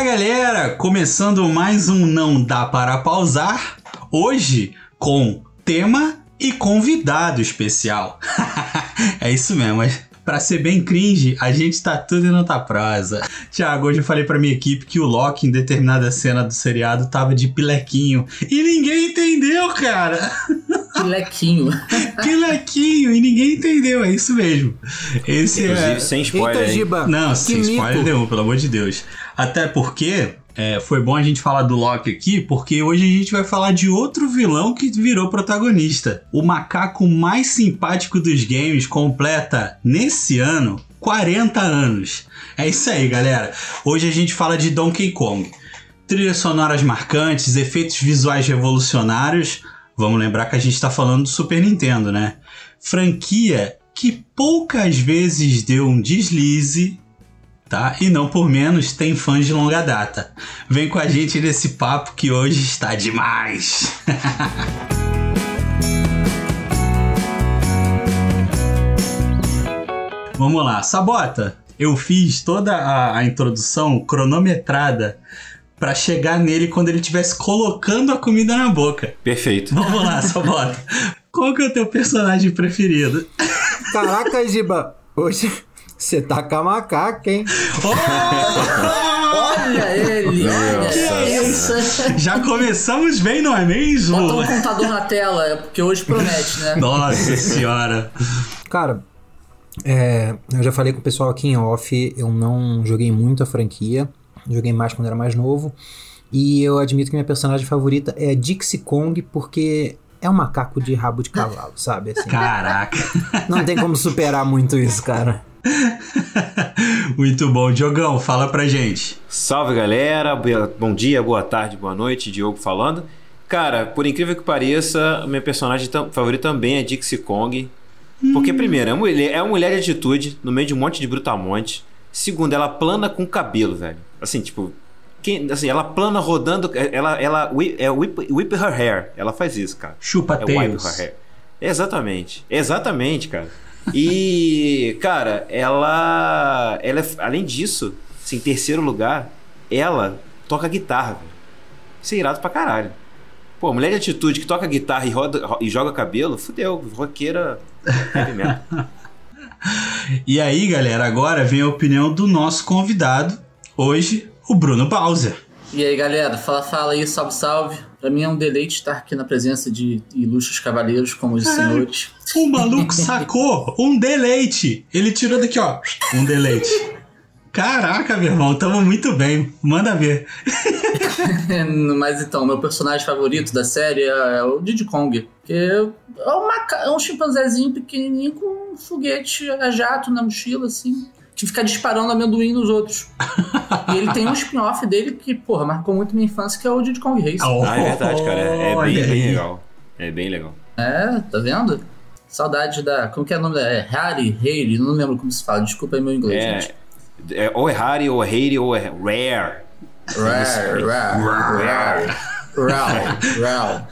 Fala galera, começando mais um Não Dá Para Pausar, hoje com tema e convidado especial. é isso mesmo, mas Pra ser bem cringe, a gente tá tudo em outra prosa. Tiago, hoje eu falei pra minha equipe que o Loki, em determinada cena do seriado, tava de pilequinho. E ninguém entendeu, cara! Pilequinho. pilequinho, e ninguém entendeu, é isso mesmo. Esse Inclusive, é... sem spoiler. Eita, Giba, Não, sem spoiler nenhum, pelo amor de Deus. Até porque é, foi bom a gente falar do Loki aqui, porque hoje a gente vai falar de outro vilão que virou protagonista. O macaco mais simpático dos games completa, nesse ano, 40 anos. É isso aí, galera. Hoje a gente fala de Donkey Kong. Trilhas sonoras marcantes, efeitos visuais revolucionários. Vamos lembrar que a gente está falando do Super Nintendo, né? Franquia que poucas vezes deu um deslize tá? E não por menos tem fãs de longa data. Vem com a gente nesse papo que hoje está demais. Vamos lá, Sabota. Eu fiz toda a, a introdução cronometrada para chegar nele quando ele estivesse colocando a comida na boca. Perfeito. Vamos lá, Sabota. Qual que é o teu personagem preferido? Caraca, Giba, hoje você tá com a macaca, hein? olha ele! Olha que é isso! Já começamos bem, não é mesmo? Bota um contador na tela, porque hoje promete, né? Nossa senhora! Cara, é, eu já falei com o pessoal aqui em off, eu não joguei muito a franquia, joguei mais quando era mais novo. E eu admito que minha personagem favorita é a Dixie Kong, porque é um macaco de rabo de cavalo, sabe? Assim, Caraca! Não tem como superar muito isso, cara. Muito bom. Diogão, fala pra gente. Salve galera, bom dia, boa tarde, boa noite, Diogo falando. Cara, por incrível que pareça, minha personagem favorita também é Dixie Kong. Porque, primeiro, é uma, mulher, é uma mulher de atitude no meio de um monte de brutamonte. Segundo, ela plana com cabelo, velho. Assim, tipo, quem, assim, ela plana rodando, ela, ela é whip, whip her hair. Ela faz isso, cara. Chupa é tails. Whip her hair. Exatamente. Exatamente, cara. E, cara, ela. ela é, além disso, assim, em terceiro lugar, ela toca guitarra, velho. Isso é irado pra caralho. Pô, mulher de atitude que toca guitarra e, roda, e joga cabelo, fudeu, roqueira E aí, galera, agora vem a opinião do nosso convidado, hoje, o Bruno Bowser. E aí, galera, fala, fala aí, salve, salve. Pra mim é um deleite estar aqui na presença de ilustres cavaleiros como os senhores. O maluco sacou um deleite. Ele tirou daqui, ó, um deleite. Caraca, meu irmão, tamo muito bem. Manda ver. Mas então, meu personagem favorito da série é o Diddy Kong. Que é, uma, é um chimpanzézinho pequenininho com um foguete a jato na mochila, assim que ficar disparando amendoim nos outros. e ele tem um spin-off dele que, porra, marcou muito minha infância, que é o Diddy Kong Race. Oh, ah, é verdade, cara. É, é bem, bem, legal. É bem legal. É, tá vendo? Saudade da. Como que é o nome da. É Harry, Haley, não lembro como se fala, desculpa aí meu inglês, é, gente. É, ou é Harry, ou é Haley, ou é Rare. Rare, rare, rare. Rare, rare.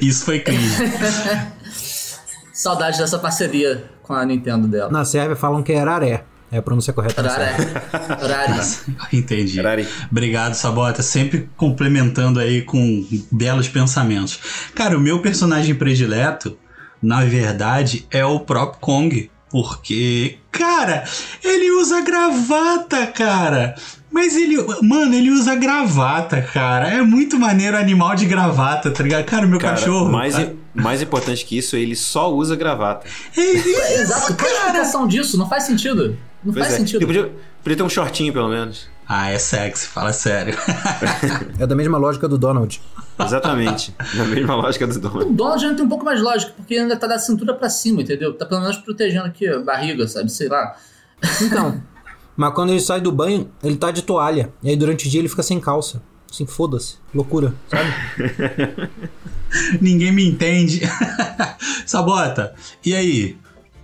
Isso foi cringe. Saudade dessa parceria com a Nintendo dela. Na Sérvia falam que é Raré. É a pronúncia correta. Rari. Entendi. Rari. Obrigado, Sabota. Sempre complementando aí com belos pensamentos. Cara, o meu personagem predileto, na verdade, é o próprio Kong. Porque, cara, ele usa gravata, cara. Mas ele, mano, ele usa gravata, cara. É muito maneiro animal de gravata, tá ligado? Cara, meu cara, cachorro. Mais, cara... mais importante que isso, ele só usa gravata. É isso, Exato, qual é a disso? Não faz sentido. Não pois faz é. sentido. Podia, podia ter um shortinho, pelo menos. Ah, é sexy, fala sério. é da mesma lógica do Donald. Exatamente. Da mesma lógica do Donald. O Donald ainda tem um pouco mais lógica, porque ainda tá da cintura pra cima, entendeu? Tá pelo menos protegendo aqui a barriga, sabe? Sei lá. Então. mas quando ele sai do banho, ele tá de toalha. E aí durante o dia ele fica sem calça. Assim, foda-se. Loucura, sabe? Ninguém me entende. Sabota, e aí?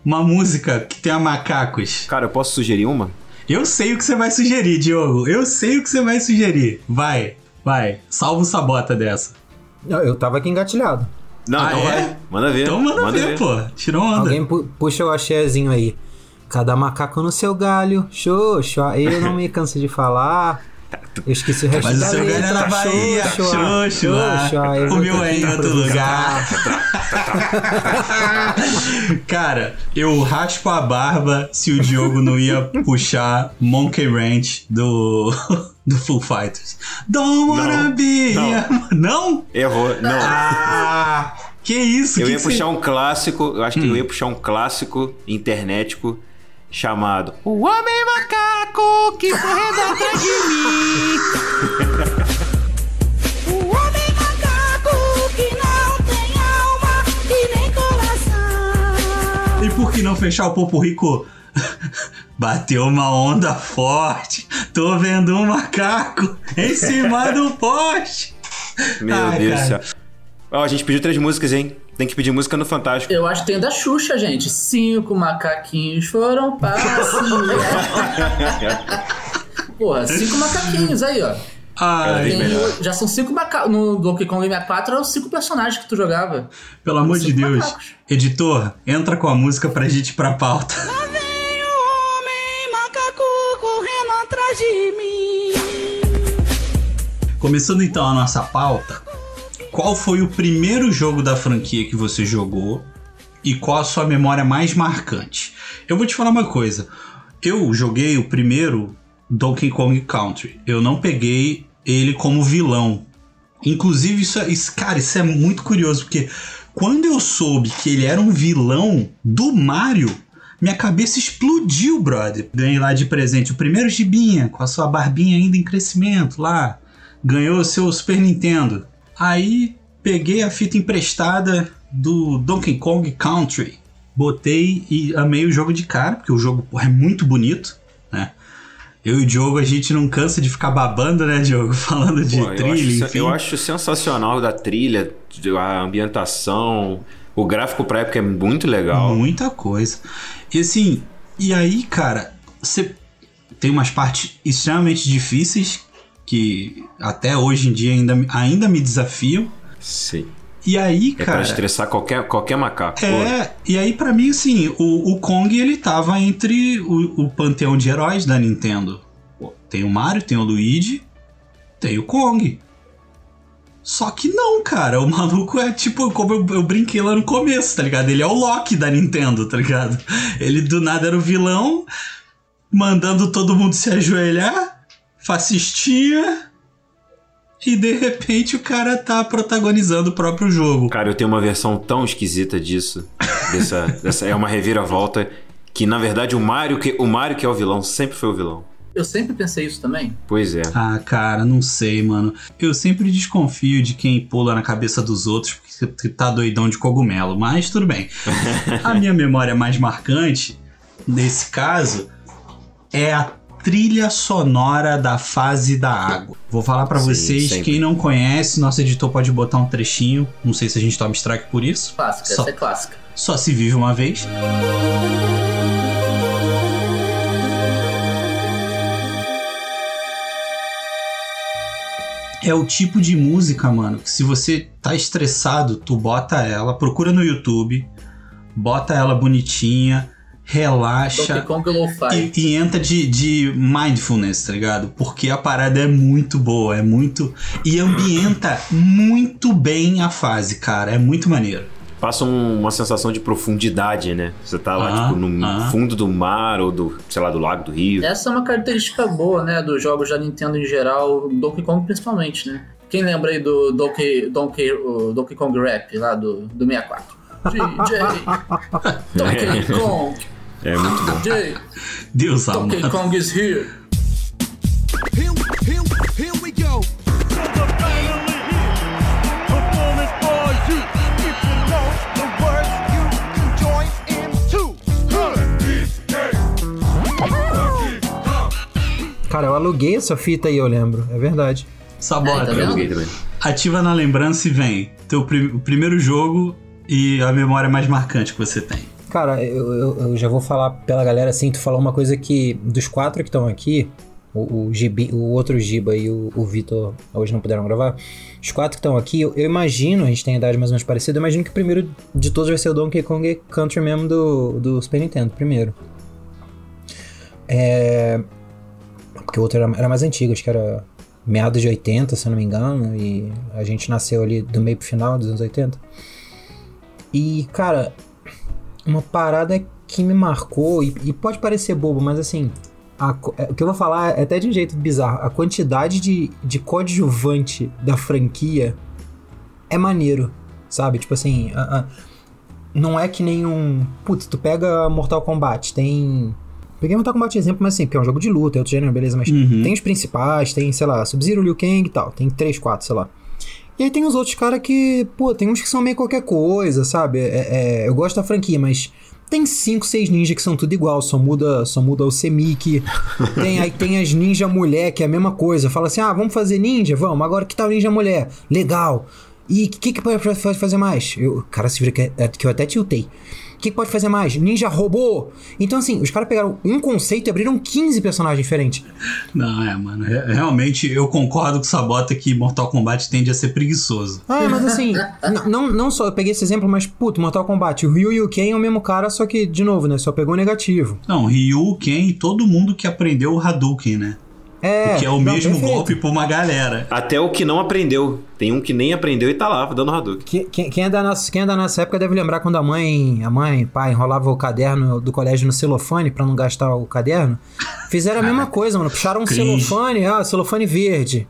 Uma música que tenha macacos. Cara, eu posso sugerir uma? Eu sei o que você vai sugerir, Diogo. Eu sei o que você vai sugerir. Vai, vai. Salva o sabota dessa. Eu, eu tava aqui engatilhado. Não, ah, então é? vai. Manda ver. Então manda, manda ver, ver, pô. Tirou onda. Alguém pu puxa o axézinho aí. Cada macaco no seu galho. Xoxo, eu não me canso de falar. Eu esqueci o resto Mas o da seu letra. ganha na Bahia, Xoxo, xoxo, lá. xoxo, eu O meu é em outro improvisar. Cara, eu raspo a barba se o Diogo não ia puxar Monkey Ranch do, do Full Fighters. Don't wanna Não, be. não. Não? Errou. Não. Ah! Que isso? eu que ia que puxar você- um clássico, eu acho que Hum. eu ia puxar um clássico internetico chamado O Homem Macaco que correndo atrás de mim. que não fechar o Popo Rico? Bateu uma onda forte. Tô vendo um macaco em cima do poste. Meu Ai, Deus do céu. Ó, a gente pediu três músicas, hein? Tem que pedir música no Fantástico. Eu acho que tem da Xuxa, gente. Cinco macaquinhos foram passear. Porra, cinco macaquinhos aí, ó. Já são cinco macacos. No Donkey Kong 64 eram cinco personagens que tu jogava. pelo amor de Deus. macacos. Editor, entra com a música pra gente ir pra pauta. Lá vem o homem macaco correndo atrás de mim. Começando então a nossa pauta, qual foi o primeiro jogo da franquia que você jogou e qual a sua memória mais marcante? Eu vou te falar uma coisa. Eu joguei o primeiro Donkey Kong Country. Eu não peguei ele como vilão. Inclusive, isso, é- isso, cara, isso é muito curioso, porque quando eu soube que ele era um vilão do Mario, minha cabeça explodiu, brother. Ganhei lá de presente o primeiro gibinha, com a sua barbinha ainda em crescimento lá. Ganhou o seu Super Nintendo. Aí peguei a fita emprestada do Donkey Kong Country. Botei e amei o jogo de cara, porque o jogo é muito bonito, né? Eu e o Diogo, a gente não cansa de ficar babando, né, Diogo? Falando de Pô, eu, trilha, acho, enfim. eu acho sensacional da trilha, a ambientação, o gráfico pra época é muito legal. Muita coisa. E assim, e aí, cara, você tem umas partes extremamente difíceis que até hoje em dia ainda, ainda me desafiam. Sim. E aí, É cara. pra estressar qualquer, qualquer macaco. Pô, É, e aí pra mim, assim, o, o Kong ele tava entre o, o panteão de heróis da Nintendo. Pô, Tem o Mario, tem o Luigi, tem o Kong. Só que não, cara, o maluco é tipo, como eu, eu brinquei lá no começo, tá ligado? Ele é o Loki da Nintendo, tá ligado? Ele do nada era o vilão, mandando todo mundo se ajoelhar, fascistinha, e de repente o cara tá protagonizando o próprio jogo. Cara, eu tenho uma versão tão esquisita disso. Dessa, dessa, é uma reviravolta. Que na verdade o Mario, que, o Mario que é o vilão, sempre foi o vilão. Eu sempre pensei isso também. Pois é. Ah, cara, não sei, mano. Eu sempre desconfio de quem pula na cabeça dos outros porque tá doidão de cogumelo, mas tudo bem. A minha memória mais marcante, nesse caso, é a trilha sonora da fase da água. Vou falar pra Sim, vocês, sempre. quem não conhece, nosso editor pode botar um trechinho. Não sei se a gente toma strike por isso. Clássica, Só- essa é clássica. Só se vive uma vez. É o tipo de música, mano, que se você tá estressado, tu bota ela, procura no YouTube, bota ela bonitinha, relaxa Kong Lo-Fi. e, e entra de, de mindfulness, tá ligado? Porque a parada é muito boa, é muito. E ambienta muito bem a fase, cara. É muito maneiro. Passa um- uma sensação de profundidade, né? Você tá lá, Ah, tipo, no ah. fundo do mar ou do, sei lá, do lago, do rio. Essa é uma característica boa, né, dos jogos da Nintendo em geral, Donkey Kong principalmente, né? Quem lembra aí do Donkey, Donkey, Donkey Kong Rap lá do, do 64? DJ, Donkey Kong, É muito bom. DJ, Deus Donkey amado. Kong is here. We go. Cara, eu aluguei essa fita aí, eu lembro. É verdade. Sabota. É, tá Eu aluguei também. Ativa na lembrança e vem. Teu pri- o primeiro jogo e a memória mais marcante que você tem. Cara, eu, eu- eu já vou falar pela galera assim, tu falou uma coisa que dos quatro que estão aqui, o, o, Gibi- o outro Giba e o, o Vitor hoje não puderam gravar, os quatro que estão aqui, eu, eu imagino, a gente tem idade mais ou menos parecida, eu imagino que o primeiro de todos vai ser o Donkey Kong Country mesmo do, do Super Nintendo, primeiro. É... Porque o outro era, era mais antigo, acho que era meados de 80, se eu não me engano, e a gente nasceu ali do meio pro final dos anos 80. E, cara, uma parada que me marcou, e, e pode parecer bobo, mas assim, a é, o que eu vou falar é até de um jeito bizarro. A quantidade de, de coadjuvante da franquia é maneiro, sabe? Tipo assim, a- a- não é que nem um. Putz, tu pega Mortal Kombat, tem. Peguei Mortal Kombat de exemplo, mas assim, porque é um jogo de luta, é outro gênero, beleza, mas Uhum. tem os principais, tem, sei lá, Sub-Zero, Liu Kang e tal, tem 3, 4, sei lá. E aí tem os outros caras que, pô, tem uns que são meio qualquer coisa, sabe? É- é, eu gosto da franquia, mas tem 5, 6 ninjas que são tudo igual, só muda, só muda o Semik. tem, aí tem as ninja mulher, que é a mesma coisa. Fala assim, ah, vamos fazer ninja? Vamos, agora que tal ninja mulher? Legal. E o que, que pode fa- fazer mais? Eu, cara, se vira que, é- que eu até tiltei. O que, que pode fazer mais? Ninja robô? Então, assim, os caras pegaram um conceito e abriram 15 personagens diferentes. Não, é, mano. re- Realmente eu concordo com o Sabota que Mortal Kombat tende a ser preguiçoso. Ah, mas assim, não, não só eu peguei esse exemplo, mas, puto, Mortal Kombat, o Ryu e o Ken é o mesmo cara, só que, de novo, né, só pegou o negativo. Não, Ryu, Ken e todo mundo que aprendeu o Hadouken, né? É, que é o não, mesmo perfeito. golpe pra uma galera. Até o que não aprendeu. Tem um que nem aprendeu e tá lá, dando Hadouken. Que- Quem, quem é da nossa, quem é da nossa época deve lembrar quando a mãe, a mãe, pai, enrolava o caderno do colégio no celofane pra não gastar o caderno. Fizeram a mesma coisa, mano. Puxaram um Cringe. celofane, ah, celofane verde.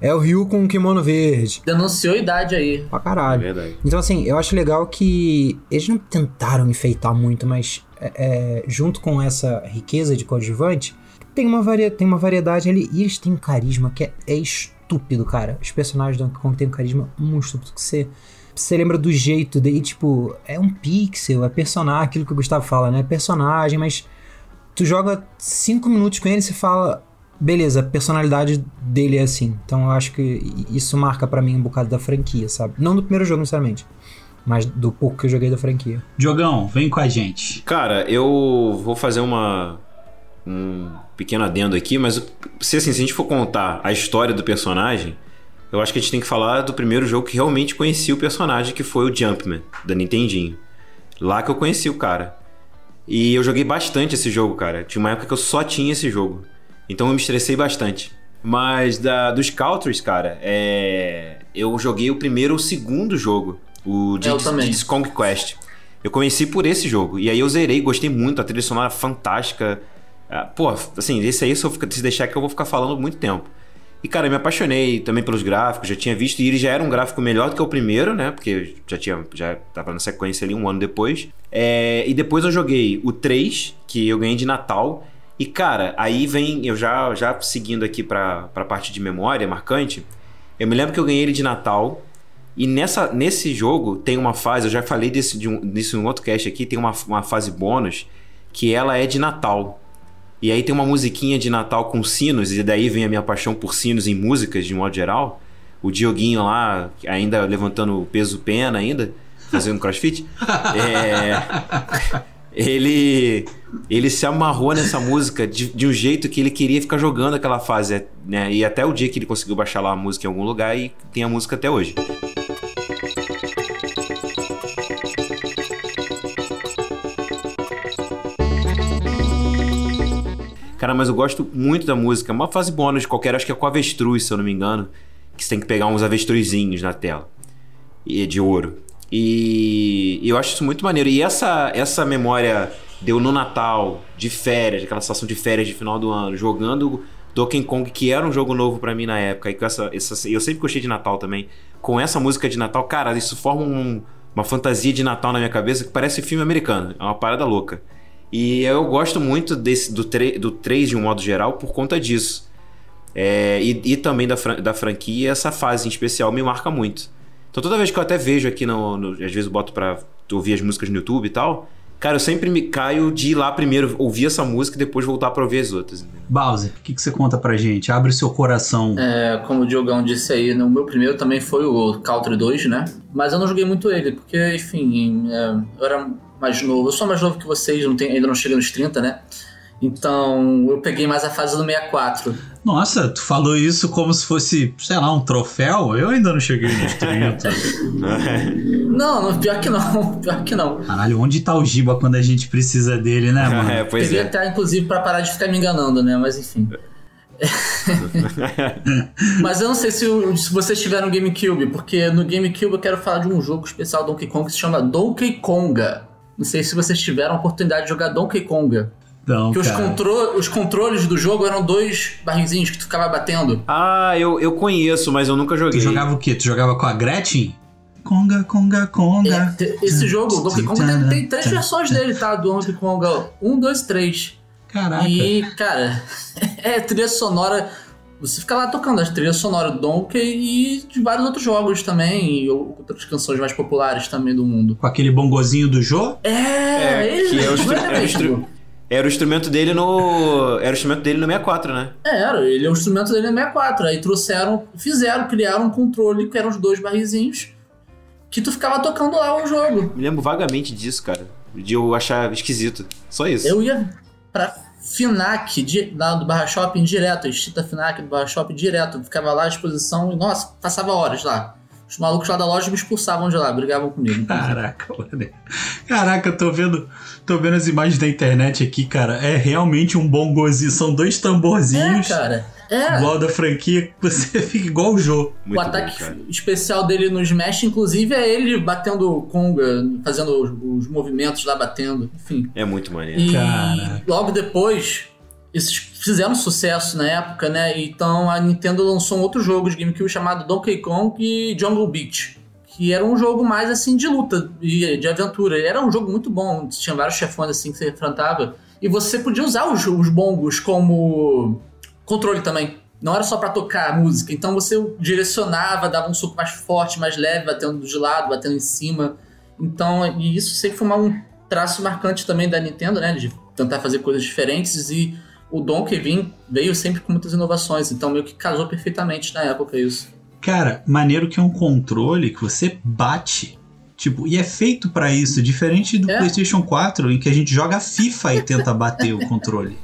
É o Ryu com um kimono verde. Denunciou a idade aí. Pra É caralho. verdade. Então, assim, eu acho legal que eles não tentaram enfeitar muito, mas é, é, junto com essa riqueza de coadjuvante, tem uma, varia, tem uma variedade ali e eles têm um carisma que é, é estúpido, cara. Os personagens do Donkey Kong têm um carisma muito estúpido que você. Você lembra do jeito dele, tipo, é um pixel, é personagem, aquilo que o Gustavo fala, né? É personagem, mas tu joga cinco minutos com ele e você fala, beleza, a personalidade dele é assim. Então eu acho que isso marca pra mim um bocado da franquia, sabe? Não do primeiro jogo necessariamente, mas do pouco que eu joguei da franquia. Diogão, vem com a gente. Cara, eu vou fazer uma um pequeno adendo aqui, mas se assim, se a gente for contar a história do personagem, eu acho que a gente tem que falar do primeiro jogo que realmente conheci o personagem, que foi o Jumpman, da Nintendinho. Lá que eu conheci o cara. E eu joguei bastante esse jogo, cara. Tinha uma época que eu só tinha esse jogo. Então eu me estressei bastante. Mas da, dos Countries, cara, é... eu joguei o primeiro e o segundo jogo. O Diddy's também. Diddy's Kong Quest. Eu conheci por esse jogo. E aí eu zerei, gostei muito, a trilha sonora fantástica. Ah, Pô, assim, esse aí, se eu ficar- se deixar que eu vou ficar falando muito tempo. E, cara, eu me apaixonei também pelos gráficos, já tinha visto, e ele já era um gráfico melhor do que o primeiro, né? Porque já tinha, já tava na sequência ali um ano depois. É, e depois eu joguei o 3, que eu ganhei de Natal. E, cara, aí vem, eu já, já seguindo aqui pra, pra parte de memória marcante, eu me lembro que eu ganhei ele de Natal. E nessa, nesse jogo tem uma fase, eu já falei desse, de um, disso em um outro cast aqui, tem uma, uma fase bônus que ela é de Natal. E aí tem uma musiquinha de Natal com sinos, e daí vem a minha paixão por sinos em músicas de modo geral. O Dioguinho lá, ainda levantando peso pena ainda, fazendo crossfit. É, ele ele se amarrou nessa música de, de um jeito que ele queria ficar jogando aquela fase, né? E até o dia que ele conseguiu baixar lá a música em algum lugar e tem a música até hoje. Cara, mas eu gosto muito da música. É Uma fase bônus qualquer, acho que é com avestruz, se eu não me engano. Que você tem que pegar uns avestruzinhos na tela. E de ouro. E eu acho isso muito maneiro. E essa, essa memória deu no Natal, de férias, aquela situação de férias de final do ano, jogando Donkey Kong, que era um jogo novo pra mim na época. E com essa, essa, eu sempre gostei de Natal também. Com essa música de Natal, cara, isso forma um- uma fantasia de Natal na minha cabeça que parece filme americano. É uma parada louca. E eu gosto muito desse, do, tre, do 3 de um modo geral por conta disso. É, e, e também da, fran- da franquia, essa fase em especial me marca muito. Então toda vez que eu até vejo aqui, no, no- às vezes eu boto pra ouvir as músicas no YouTube e tal, cara, eu sempre me caio de ir lá primeiro ouvir essa música e depois voltar pra ouvir as outras. entendeu? Bowser, o que, que você conta pra gente? Abre o seu coração. É, como o Diogão disse aí, no meu primeiro também foi o Country 2, né? Mas eu não joguei muito ele, porque, enfim, é, eu era mais novo. Eu sou mais novo que vocês, não tenho- ainda não cheguei nos 30, né? Então eu peguei mais a fase do 64. Nossa, tu falou isso como se fosse, sei lá, um troféu? Eu ainda não cheguei nos 30. Não, não, pior que não, pior que não. Caralho, onde tá o Giba quando a gente precisa dele, né, mano? é, pois Peguei é. até, inclusive, pra parar de ficar me enganando, né? Mas enfim. Mas eu não sei se, se vocês tiveram GameCube, porque no GameCube eu quero falar de um jogo especial Donkey Kong que se chama Donkey Konga. Não sei se vocês tiveram a oportunidade de jogar Donkey Konga. Não, Que os, contro os controles do jogo eram dois barrinzinhos que tu ficava batendo. ah, eu, eu conheço, mas eu nunca Tu joguei. jogava o quê? Tu jogava com a Gretchen? Conga, conga, É, conga. te- esse jogo, o Donkey Konga, tem, tem três versões dele, tá? Do Donkey Konga. Um, dois, três. Caraca. E, cara, é trilha sonora. Você fica lá tocando as trilhas sonoras do Donkey e de vários outros jogos também, e outras canções mais populares também do mundo. Com aquele bongozinho do Jô? É, É, ele que é o era é instru- Era o instrumento dele no. Era o instrumento dele no 64, né? É, era, ele é o instrumento dele no 64. Aí trouxeram, fizeram, criaram um controle que eram os dois barrizinhos que tu ficava tocando lá o jogo. Me lembro vagamente disso, cara. De eu achar esquisito. Só isso. Eu ia pra Finac, di- lá do Barra Shopping, direto, a extinta Finac do Barra Shopping, direto. Ficava lá à exposição e, nossa, passava horas lá. Os malucos lá da loja me expulsavam de lá, brigavam comigo. Caraca, mano. Caraca, eu tô vendo, tô vendo as imagens da internet aqui, cara. É realmente um bongozinho. São dois É, tamborzinhos. cara. É. Igual da franquia, que você fica igual o Jô. Muito o ataque bom, especial dele no Smash, inclusive, é ele batendo conga, fazendo os, os movimentos lá, batendo, enfim. É muito maneiro. E Caraca. logo depois, esses fizeram sucesso na época, né? Então a Nintendo lançou um outro jogo de GameCube chamado Donkey Kong e Jungle Beat. Que era um jogo mais assim de luta e de aventura. Era um jogo muito bom. Tinha vários chefões assim que você enfrentava. E você podia usar os, os bongos como controle também. Não era só pra tocar a música. Então você direcionava, dava um soco mais forte, mais leve, batendo de lado, batendo em cima. Então, e isso sempre foi um traço marcante também da Nintendo, né? De tentar fazer coisas diferentes e o Donkey vim, veio sempre com muitas inovações. Então meio que casou perfeitamente na época isso. Cara, maneiro que é um controle que você bate. Tipo, e é feito pra isso, diferente do É. PlayStation 4, em que a gente joga FIFA e tenta bater o controle.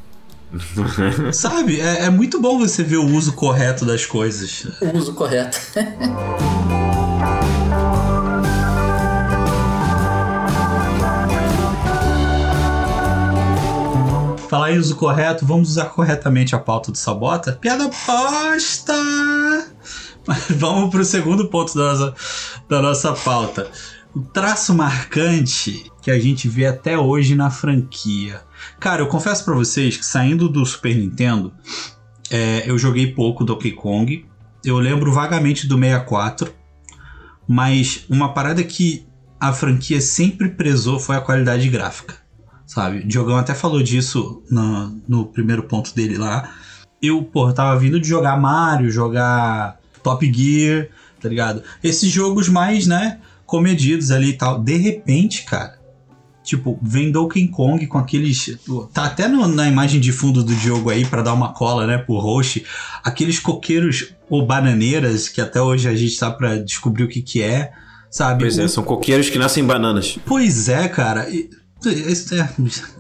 Sabe? É, é muito bom você ver o uso correto das coisas. O uso correto. Falar em uso correto, vamos usar corretamente a pauta do Sabota? Piada posta! Mas vamos pro segundo ponto da nossa, da nossa pauta. O traço marcante que a gente vê até hoje na franquia. Cara, eu confesso pra vocês que saindo do Super Nintendo, é, eu joguei pouco Donkey Kong. Eu lembro vagamente do 64. Mas uma parada que a franquia sempre prezou foi a qualidade gráfica sabe? O Diogão até falou disso no, no primeiro ponto dele lá. Eu, pô, tava vindo de jogar Mario, jogar Top Gear, tá ligado? Esses jogos mais, né, comedidos ali e tal. De repente, cara, tipo, vem Donkey Kong com aqueles. Tá até no- na imagem de fundo do Diogo aí, pra dar uma cola, né, pro host. Aqueles coqueiros ou bananeiras, que até hoje a gente tá pra descobrir o que que é, sabe? Pois é, O- são coqueiros que nascem bananas. Pois é, cara. E- é-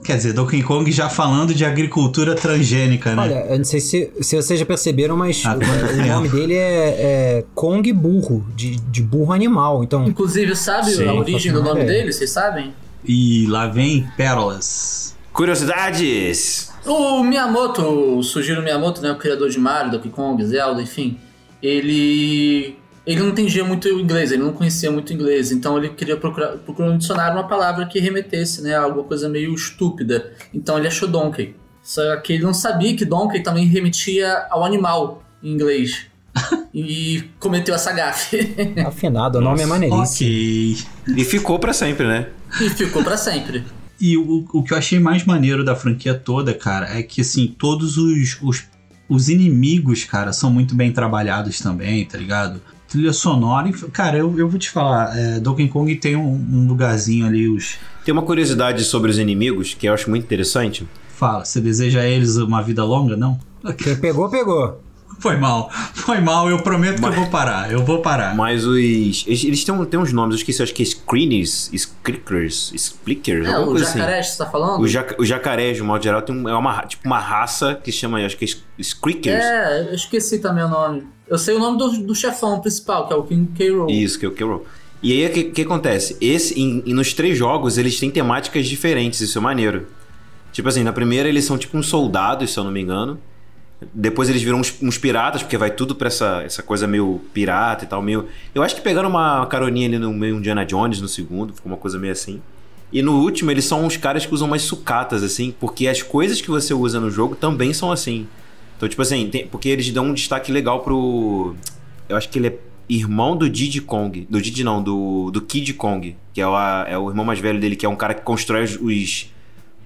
quer dizer, Donkey Kong já falando de agricultura transgênica, né? Olha, eu não sei se, se vocês já perceberam, mas Ah, o, o nome dele é, é Kong Burro, de, de burro animal. Então, Inclusive, sabe Sim, a origem do nome ideia. dele? Vocês sabem? E lá vem pérolas. Curiosidades! O Miyamoto, o Sugiro Miyamoto, né, o criador de Mario, Donkey Kong, Zelda, enfim, ele ele não entendia muito o inglês, ele não conhecia muito inglês, então ele queria procurar, procurar no dicionário uma palavra que remetesse, né, a alguma coisa meio estúpida. Então ele achou Donkey. Só que ele não sabia que Donkey também remetia ao animal em inglês. e cometeu essa gafe. afinado, o nome é maneiríssimo. Ok. E ficou pra sempre, né? E ficou pra sempre. E o, o que eu achei mais maneiro da franquia toda, cara, é que assim, todos os, os, os inimigos, cara, são muito bem trabalhados também, tá ligado? Trilha sonora, cara, eu, eu vou te falar, é, Donkey Kong tem um, um lugarzinho ali, os. Tem uma curiosidade sobre os inimigos que eu acho muito interessante. Fala, você deseja a eles uma vida longa, não? Quem pegou, pegou. Foi mal, foi mal, eu prometo que eu vou parar, eu vou parar. Mas os. Eles, eles têm, um- têm uns nomes, eu esqueci, acho que é Screenies, Scrickers, Splickers, É, alguma o coisa assim. jacaré que você tá falando? O, jaca, o jacaré, de modo geral, tem um- é uma, tipo uma raça que se chama, acho que é Scrickers. É, eu esqueci também o nome. Eu sei o nome do, do chefão principal, que é o King K. Rool. Isso, que é o que E aí, o que, que acontece? Esse, em- nos três jogos, eles têm temáticas diferentes, isso é maneiro. Tipo assim, na primeira eles são tipo uns soldados, se eu não me engano. Depois eles viram uns, uns piratas, porque vai tudo pra essa, essa coisa meio pirata e tal, meio. Eu acho que pegaram uma caroninha ali no meio Indiana Jones no segundo, ficou uma coisa meio assim. E no último, eles são uns caras que usam umas sucatas, assim, porque as coisas que você usa no jogo também são assim. Então, tipo assim, tem- porque eles dão um destaque legal pro. Eu acho que ele é irmão do Diddy Kong. Do Diddy não, do, do Kid Kong, que é o, é o irmão mais velho dele, que é um cara que constrói os, os,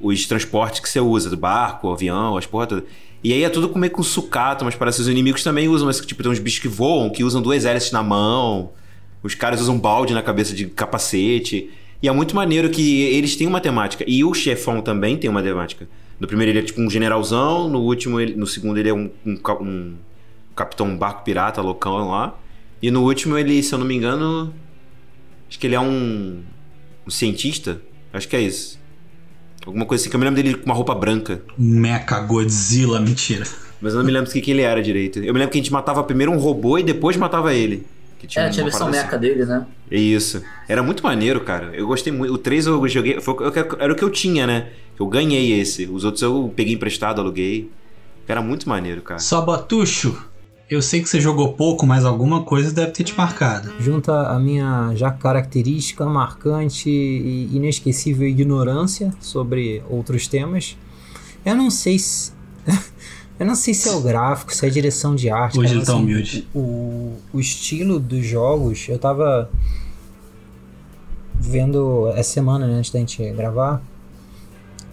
os transportes que você usa, do barco, avião, as porra toda. E aí é tudo com meio com sucata, mas parece que os inimigos também usam esse tipo, tem uns bichos que voam, que usam duas hélices na mão. Os caras usam balde na cabeça de capacete. E é muito maneiro que eles têm uma temática. E o chefão também tem uma temática. No primeiro ele é tipo um generalzão, no último, ele- no segundo ele é um, um, um capitão barco pirata loucão lá. E no último ele, se eu não me engano, acho que ele é um, um cientista. Acho que é isso. Alguma coisa assim, que eu me lembro dele com uma roupa branca. Mecha Godzilla, mentira. Mas eu não me lembro o que, que ele era direito. Eu me lembro que a gente matava primeiro um robô e depois matava ele. Que É, uma tinha a versão meca dele, né? assim. Isso. Era muito maneiro, cara. Eu gostei muito. O 3 eu joguei. foi- eu- era o que eu tinha, né? Eu ganhei esse. Os outros eu peguei emprestado, aluguei. Era muito maneiro, cara. Só Batucho, eu sei que você jogou pouco, mas alguma coisa deve ter te marcado. Junta a minha já característica, marcante e inesquecível ignorância sobre outros temas. Eu não sei se. Eu não sei se é o gráfico, se é a direção de arte. Hoje cara, ele tá assim, humilde. O, o estilo dos jogos, eu tava vendo essa semana, né, antes da gente gravar.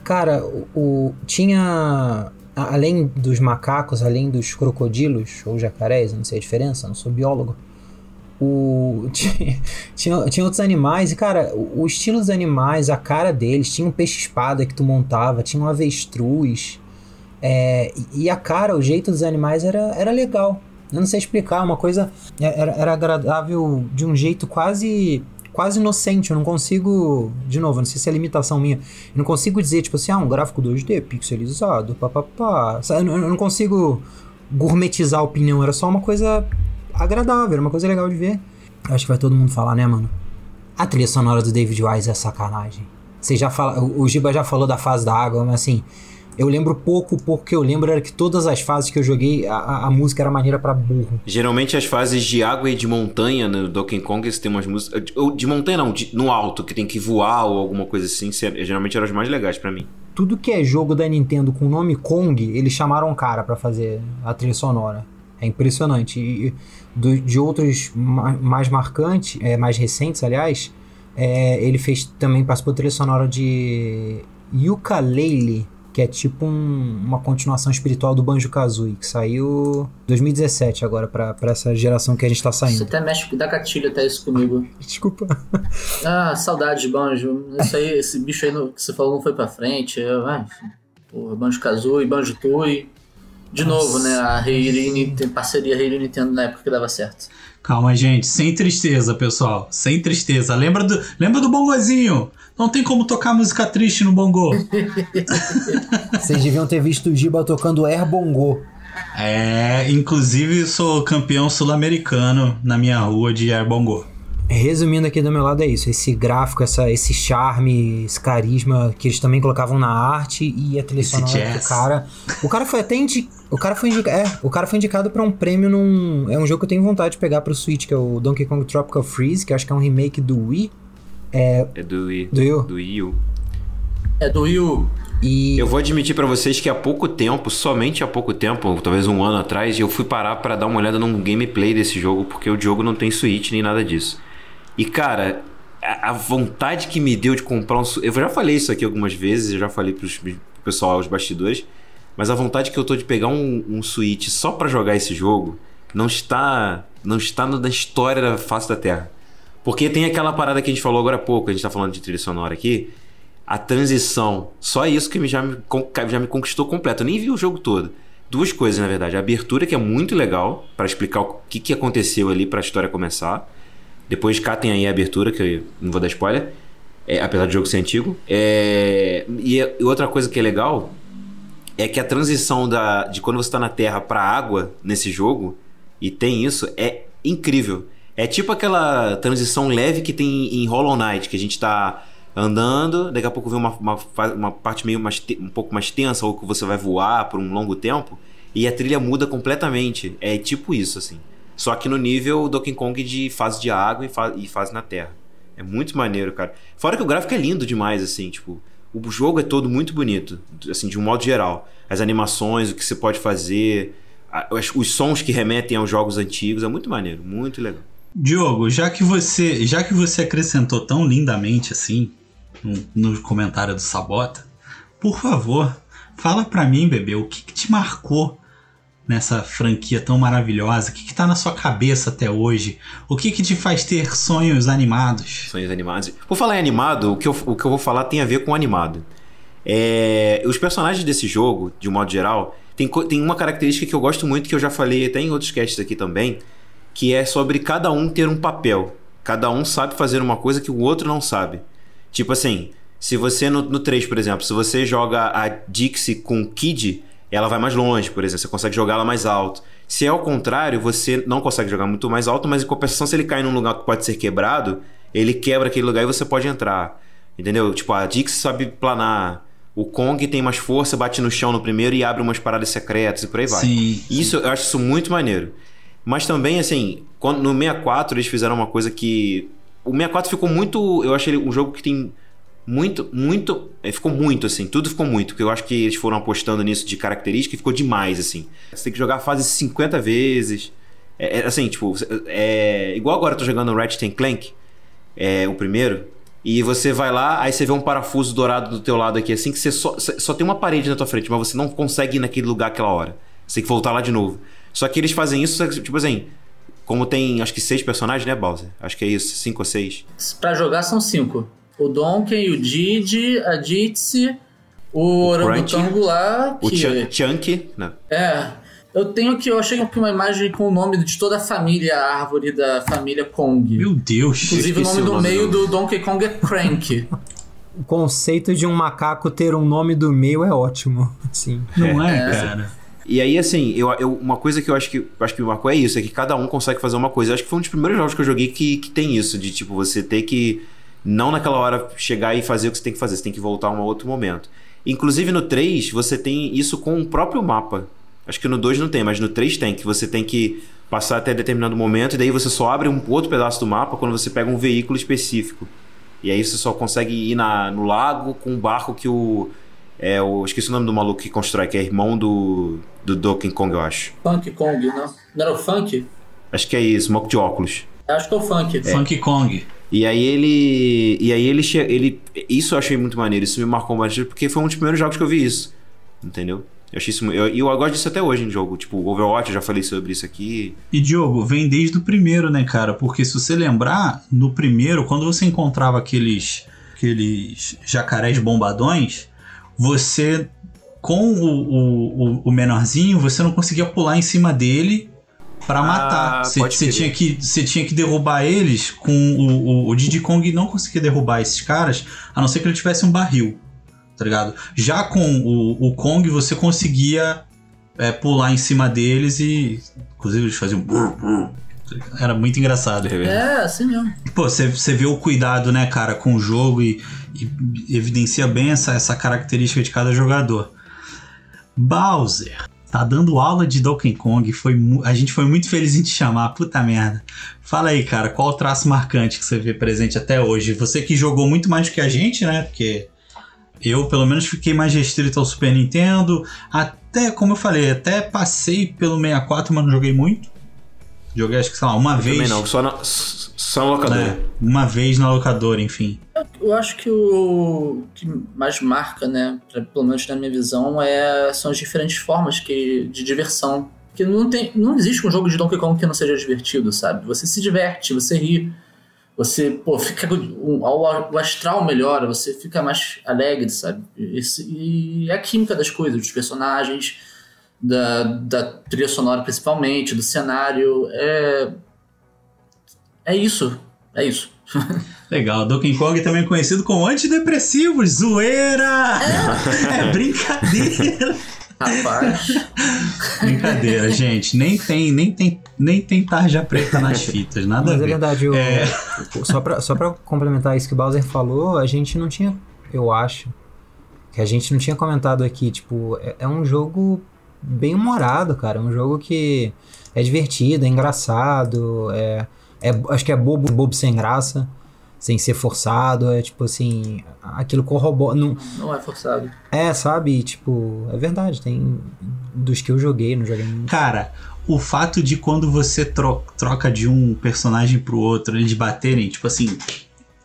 Cara, o, o- tinha. Além dos macacos, além dos crocodilos ou jacarés, não sei a diferença, não sou biólogo. O, tinha, tinha, outros animais, e cara, o, o estilo dos animais, a cara deles, tinha um peixe-espada que tu montava, tinha um avestruz. é, e- e a cara, o jeito dos animais era, era legal. Eu não sei explicar, uma coisa. é, Era, era agradável de um jeito quase. Quase inocente, eu não consigo. De novo, não sei se é limitação minha. Eu não consigo dizer, tipo assim, ah, um gráfico 2D pixelizado, papapá. Eu não- consigo gourmetizar a opinião, era só uma coisa agradável, era uma coisa legal de ver. Acho que vai todo mundo falar, né, mano? A trilha sonora do David Wise é sacanagem. Você já fala, o Giba já falou da fase da água, mas assim, eu lembro pouco, pouco que eu lembro era que todas as fases que eu joguei, a, a- música era maneira pra burro. Geralmente as fases de água e de montanha no Donkey Kong têm umas músicas. Ou de montanha não, de- no alto, que tem que voar ou alguma coisa assim. se- Geralmente eram as mais legais pra mim. Tudo que é jogo da Nintendo com o nome Kong, eles chamaram um cara pra fazer a trilha sonora. É impressionante. E do- de outros ma- mais marcantes, é, mais recentes, aliás, é, ele fez também participou da trilha sonora de Yooka-Laylee, que é tipo um- uma continuação espiritual do Banjo-Kazooie, que saiu 2017 agora pra, pra essa geração que a gente tá Você saindo. até mexe, dá gatilho até isso comigo. Desculpa. Ah, saudade de Banjo. Isso aí, esse bicho aí no- que você falou não foi pra frente. Eu, ah. Porra, Banjo Kazooie, Banjo Tui. De novo, né? A Reiri tem parceria Reiri Nintendo na época que dava certo. Calma, gente, sem tristeza, pessoal. Sem tristeza. Lembra do, lembra do bongozinho? Não tem como tocar música triste no bongo. Vocês deviam ter visto o Giba tocando Air Bongo. É, inclusive sou campeão sul-americano na minha rua de air bongo. Resumindo aqui do meu lado é isso, esse gráfico, essa, esse charme, esse carisma que eles também colocavam na arte e a trilha sonora do cara. O cara foi até indi... o cara foi indicado, é, o cara foi indicado para um prêmio num, é um jogo que eu tenho vontade de pegar pro Switch, que é o Donkey Kong Tropical Freeze, que eu acho que é um remake do Wii, É do Wii. do Wii. Do Wii U. É do Will. E Eu vou admitir pra vocês que há pouco tempo, somente há pouco tempo, talvez um ano atrás, eu fui parar pra dar uma olhada num gameplay desse jogo, porque o jogo não tem Switch nem nada disso. E cara, a, a vontade que me deu de comprar um. Eu já falei isso aqui algumas vezes, eu já falei pros, pro pessoal aos bastidores, mas a vontade que eu tô de pegar um, um Switch só pra jogar esse jogo não está. não está na história da face da Terra. Porque tem aquela parada que a gente falou agora há pouco, a gente tá falando de trilha sonora aqui. A transição, só isso que já, me, já me conquistou completo. Eu nem vi o jogo todo. Duas coisas, na verdade. A abertura, que é muito legal, pra explicar o que, que aconteceu ali pra história começar. Depois catem aí a abertura, que eu não vou dar spoiler. É, apesar do jogo ser antigo. É, e, e outra coisa que é legal é que a transição da, de quando você tá na terra pra água nesse jogo, e tem isso, é incrível. É tipo aquela transição leve que tem em Hollow Knight, que a gente tá andando, daqui a pouco vem uma, uma, uma parte meio mais um pouco mais tensa, ou que você vai voar por um longo tempo, E a trilha muda completamente. É tipo isso, assim. Só que no nível Donkey Kong de fase de água e, fa e fase na terra. É muito maneiro, cara. Fora que o gráfico é lindo demais, assim, tipo. O jogo é todo muito bonito, assim, de um modo geral. As animações, o que você pode fazer, os sons que remetem aos jogos antigos, é muito maneiro, muito legal. Diogo, já que você, já que você acrescentou tão lindamente assim no, comentário do Sabota, por favor, fala pra mim, bebê, o que, que te marcou nessa franquia tão maravilhosa? O que, que tá na sua cabeça até hoje? O que, que te faz ter sonhos animados? Sonhos animados. Por falar em animado, o que eu, o que eu vou falar tem a ver com animado. É, os personagens desse jogo, de um modo geral, tem, tem uma característica que eu gosto muito, que eu já falei até em outros casts aqui também, que é sobre cada um ter um papel. Cada um sabe fazer uma coisa que o outro não sabe. Tipo assim, se você no, no 3, por exemplo, se você joga a Dixie com o Kid, ela vai mais longe, por exemplo, você consegue jogar ela mais alto. Se é ao contrário, você não consegue jogar muito mais alto, mas em compensação, se ele cai num lugar que pode ser quebrado, ele quebra aquele lugar e você pode entrar. Entendeu? Tipo, a Dixie sabe planar. O Kong tem mais força, bate no chão no primeiro e abre umas paradas secretas e por aí vai. Sim. Isso, eu acho isso muito maneiro. Mas também, assim, quando, no 64 eles fizeram uma coisa que. O 64 ficou muito. Eu achei ele um jogo que tem muito, muito. é, Ficou muito, assim. Tudo ficou muito. Porque eu acho que eles foram apostando nisso de característica e ficou demais, assim. Você tem que jogar a fase 50 vezes. É, é, assim, tipo, é, igual agora eu tô jogando Ratchet and Clank, é, o primeiro. E você vai lá, aí você vê um parafuso dourado do teu lado aqui, assim, que você só, só tem uma parede na tua frente, mas você não consegue ir naquele lugar aquela hora. Você tem que voltar lá de novo. Só que eles fazem isso, que, tipo assim, como tem acho que seis personagens, né, Bowser? Acho que é isso, cinco ou seis. Pra jogar são cinco. O Donkey, o Didi, a Jitsi, o, O orangotango lá, O que... Chun- Chunk, né? É. Eu tenho aqui, eu achei aqui uma imagem com o nome de toda a família, a árvore da família Kong. Meu Deus. Inclusive o nome o do nome meio do- do Donkey Kong é Crank. O conceito de um macaco ter um nome do meio é ótimo. Sim. Não é, É. cara? E aí, assim, eu, eu- uma coisa que eu acho que, acho que me marcou é isso, é que cada um consegue fazer uma coisa. Eu acho que foi um dos primeiros jogos que eu joguei que, que tem isso, de tipo, você ter que, não naquela hora, chegar e fazer o que você tem que fazer, você tem que voltar a um outro momento. Inclusive no 3, você tem isso com o próprio mapa. Acho que no 2 não tem, mas no 3 tem, que você tem que passar até determinado momento, e daí você só abre um outro pedaço do mapa quando você pega um veículo específico. E aí você só consegue ir na, no lago com um barco que o. É, o esqueci o nome do maluco que constrói, que é irmão do, do Donkey Kong, eu acho. Funk Kong, não? Não era o Funk? Acho que é isso, Mock de óculos. Acho que é o Funk. Funk Kong. E aí ele. E aí ele, ele. Isso eu achei muito maneiro, isso me marcou bastante, porque foi um dos primeiros jogos que eu vi isso. Entendeu? Eu achei isso. mu- Eu, e eu gosto disso até hoje em jogo. Tipo, Overwatch, eu já falei sobre isso aqui. E Diogo, vem desde o primeiro, né, cara? Porque se você lembrar, no primeiro, quando você encontrava aqueles, aqueles jacarés bombadões, você, com o, o, o- menorzinho, você não conseguia pular em cima dele pra matar. Você, crer. tinha que, tinha que derrubar eles com o, o, o Diddy Kong não conseguia derrubar esses caras, a não ser que ele tivesse um barril, tá ligado? Já com o, o Kong, você conseguia é, pular em cima deles e. Inclusive eles faziam. Era muito engraçado. É, assim mesmo. Pô, você, você vê o cuidado, né, cara, com o jogo e, e evidencia bem essa, essa característica de cada jogador. Bowser. Tá dando aula de Donkey Kong. Foi a gente foi muito feliz em te chamar. Puta merda. Fala aí, cara, qual o traço marcante que você vê presente até hoje? Você que jogou muito mais do que a gente, né? Porque eu, pelo menos, fiquei mais restrito ao Super Nintendo. Até, como eu falei, até passei pelo 64, mas não joguei muito. Joguei, acho que, sei lá, uma vez. Também não, só na, só na locadora. né? Uma vez na locadora, enfim. Eu acho que o que mais marca, né, pra- pelo menos na minha visão, é, são as diferentes formas que, de diversão. Porque não, tem, não existe um jogo de Donkey Kong que não seja divertido, sabe? Você se diverte, você ri, você, pô, fica. O, o astral melhora, você fica mais alegre, sabe? Esse- e é a química das coisas, dos personagens, da, da trilha sonora principalmente, do cenário. É. É isso. É isso. Legal, Donkey Kong também é conhecido como antidepressivos, zoeira! É, brincadeira! Rapaz. brincadeira, gente. Nem tem, nem tem, nem tem tarja preta nas fitas, nada Mas a é ver. verdade, o- É. só, pra, só pra complementar isso que o Bowser falou, a gente não tinha, eu acho, que a gente não tinha comentado aqui, tipo, é, é um jogo bem humorado, cara. É um jogo que é divertido, é engraçado, é, é acho que é bobo, bobo sem graça, sem ser forçado, é tipo assim, aquilo corrobora, não, Não é forçado. é, sabe, tipo, é verdade, tem dos que eu joguei, não joguei muito. Cara, o fato de quando você tro- troca de um personagem pro outro, eles baterem, tipo assim,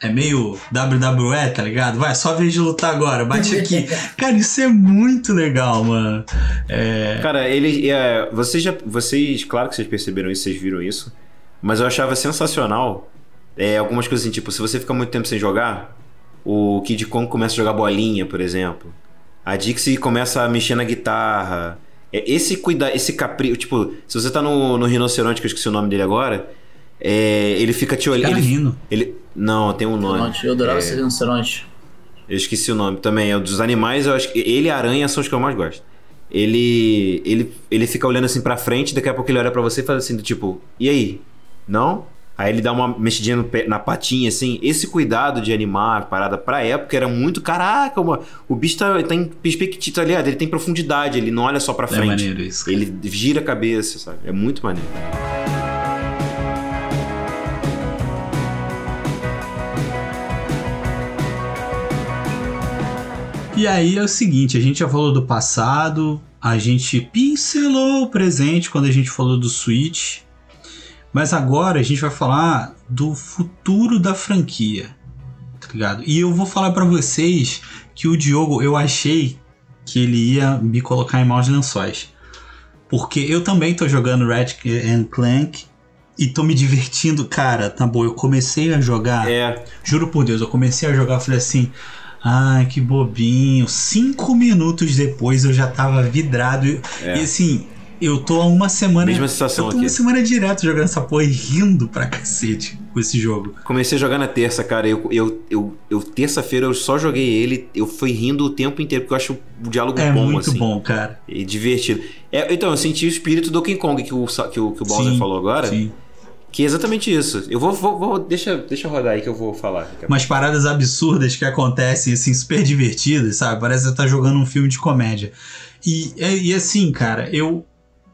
é meio WWE, tá ligado? Vai, só vez de lutar agora, bate aqui. Cara, isso é muito legal, mano. É, Cara, ele. É, vocês já. Vocês. Claro que vocês perceberam isso, vocês viram isso. Mas eu achava sensacional. É, algumas coisas assim, tipo, se você fica muito tempo sem jogar, o Kid Kong começa a jogar bolinha, por exemplo. A Dixie começa a mexer na guitarra. É, esse cuidar, esse capricho. Tipo, se você tá no, no rinoceronte, que eu esqueci o nome dele agora, é, ele fica te olhando. Ele, rindo. ele- não, tem um nome. Eu adorava É, esse rinoceronte. eu esqueci o nome também. É dos animais, eu acho que ele e a aranha são os que eu mais gosto. Ele, ele, ele fica olhando assim pra frente, daqui a pouco ele olha pra você e faz assim, do tipo, e aí? Não? Aí ele dá uma mexidinha no na patinha, assim. Esse cuidado de animar a parada pra época era muito. Caraca, uma- o bicho tá, tá em perspectiva, tá ligado? Ele tem profundidade, ele não olha só pra É frente. maneiro isso. cara. Ele gira a cabeça, sabe? É muito maneiro. E aí é o seguinte, a gente já falou do passado, a gente pincelou o presente quando a gente falou do Switch, mas agora a gente vai falar do futuro da franquia, tá ligado? E eu vou falar pra vocês que o Diogo, eu achei que ele ia me colocar em maus lençóis. Porque eu também tô jogando Ratchet and Clank e tô me divertindo. Cara, na boa, eu comecei a jogar... É, Juro por Deus, eu comecei a jogar, falei assim. Ai, que bobinho. Cinco minutos depois eu já tava vidrado. E, É. e assim, eu tô há uma semana. Mesma sensação Eu tô aqui. uma semana direto jogando essa porra e rindo pra cacete com esse jogo. Comecei a jogar na terça, cara. Eu, eu, eu, eu terça-feira eu só joguei ele. Eu fui rindo o tempo inteiro, porque eu acho o diálogo É bom, muito assim. bom, cara. E divertido. É, então, eu senti o espírito do King Kong que o, que o, que o Bowser Sim, falou agora. Sim. Que é exatamente isso. Eu vou. vou, vou- deixa, deixa eu rodar aí que eu vou falar. Umas paradas absurdas que acontecem, assim, super divertidas, sabe? Parece que você tá jogando um filme de comédia. E, e, e assim, cara, eu,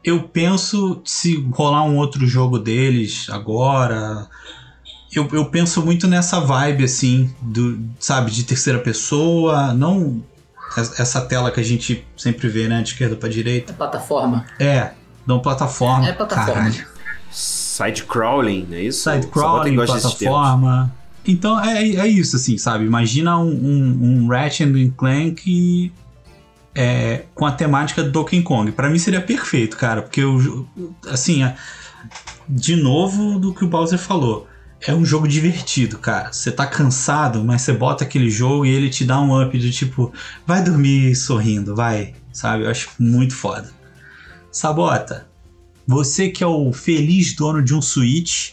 eu penso se rolar um outro jogo deles agora. Eu, eu penso muito nessa vibe, assim, do, sabe, de terceira pessoa, não es- essa tela que a gente sempre vê, né, de esquerda pra direita. É plataforma. É, não plataforma. É plataforma. Caralho. Side crawling, não é isso? Desses termos. plataforma. Então é, é isso, assim, sabe? Imagina um, um, um Ratchet and Clank é, com a temática do Donkey Kong. Pra mim seria perfeito, cara, porque eu, assim, é- de novo do que o Bowser falou. É um jogo divertido, cara. Você tá cansado, mas você bota aquele jogo e ele te dá um up de tipo, vai dormir sorrindo, vai, sabe? Eu acho muito foda. Sabota, você que é o feliz dono de um Switch,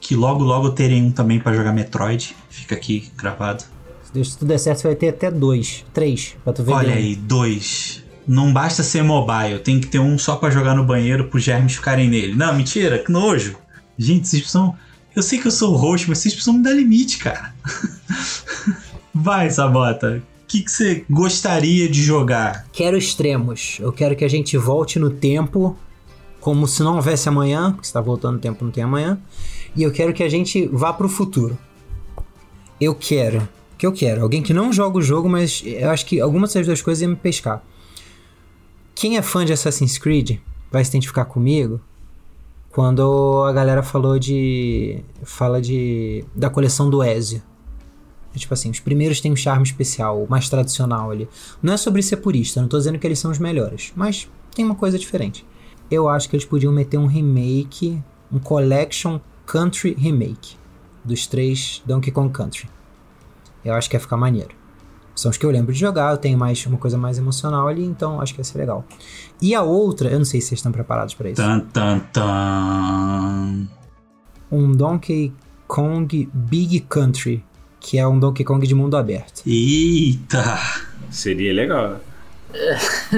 que logo logo terei um também pra jogar Metroid, fica aqui gravado. Se Deus- se tudo der certo, você vai ter até dois, três, pra tu ver Olha aí, dois. Não basta ser mobile, tem que ter um só pra jogar no banheiro pros germes ficarem nele. Não, mentira, que nojo. Gente, vocês precisam. Eu sei que eu sou o host, mas vocês precisam me dar limite, cara. Vai, Sabota. O que que você gostaria de jogar? Quero extremos. Eu quero que a gente volte no tempo, como se não houvesse amanhã, porque você tá voltando no tempo, não tem amanhã. E eu quero que a gente vá pro futuro. Eu quero. O que eu quero? Alguém que não joga o jogo, mas eu acho que algumas dessas duas coisas iam me pescar. Quem é fã de Assassin's Creed vai se identificar comigo quando a galera falou de. fala de. da coleção do Ezio. É Tipo assim, os primeiros têm um charme especial, o mais tradicional ali. Não é sobre ser purista, não tô dizendo que eles são os melhores, mas tem uma coisa diferente. Eu acho que eles podiam meter um remake, um Collection Country Remake dos três Donkey Kong Country. Eu acho que ia ficar maneiro. São os que eu lembro de jogar, eu tenho mais uma coisa mais emocional ali, então acho que ia ser legal. E a outra, eu não sei se vocês estão preparados para isso. Tan, tan, tan. Um Donkey Kong Big Country, que é um Donkey Kong de mundo aberto. Eita! Seria legal.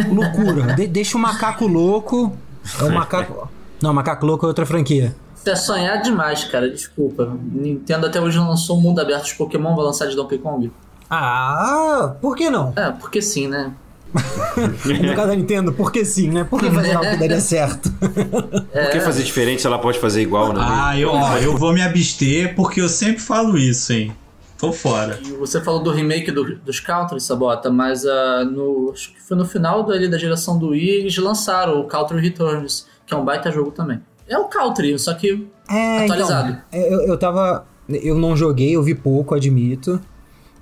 Loucura. De- deixa o macaco louco. É o macaco. Não, macaco louco é outra franquia. É sonhar demais, cara. Desculpa. Nintendo até hoje não lançou um mundo aberto de Pokémon, vai lançar de Donkey Kong? Ah, por que não? É, porque sim, né? no caso da Nintendo, porque sim, né? Por que fazer algo que daria certo? Por que fazer diferente se ela pode fazer igual, né? Ah, eu, ó, eu vou me abster porque eu sempre falo isso, hein. Tô fora. E Você falou do remake do- dos Country, Sabota, mas ah, no, acho que foi no final do- ali da geração do Wii eles lançaram o Country Returns, que é um baita jogo também. É o Country, só que É, Atualizado. Então, eu, eu tava. Eu não joguei, eu vi pouco, admito.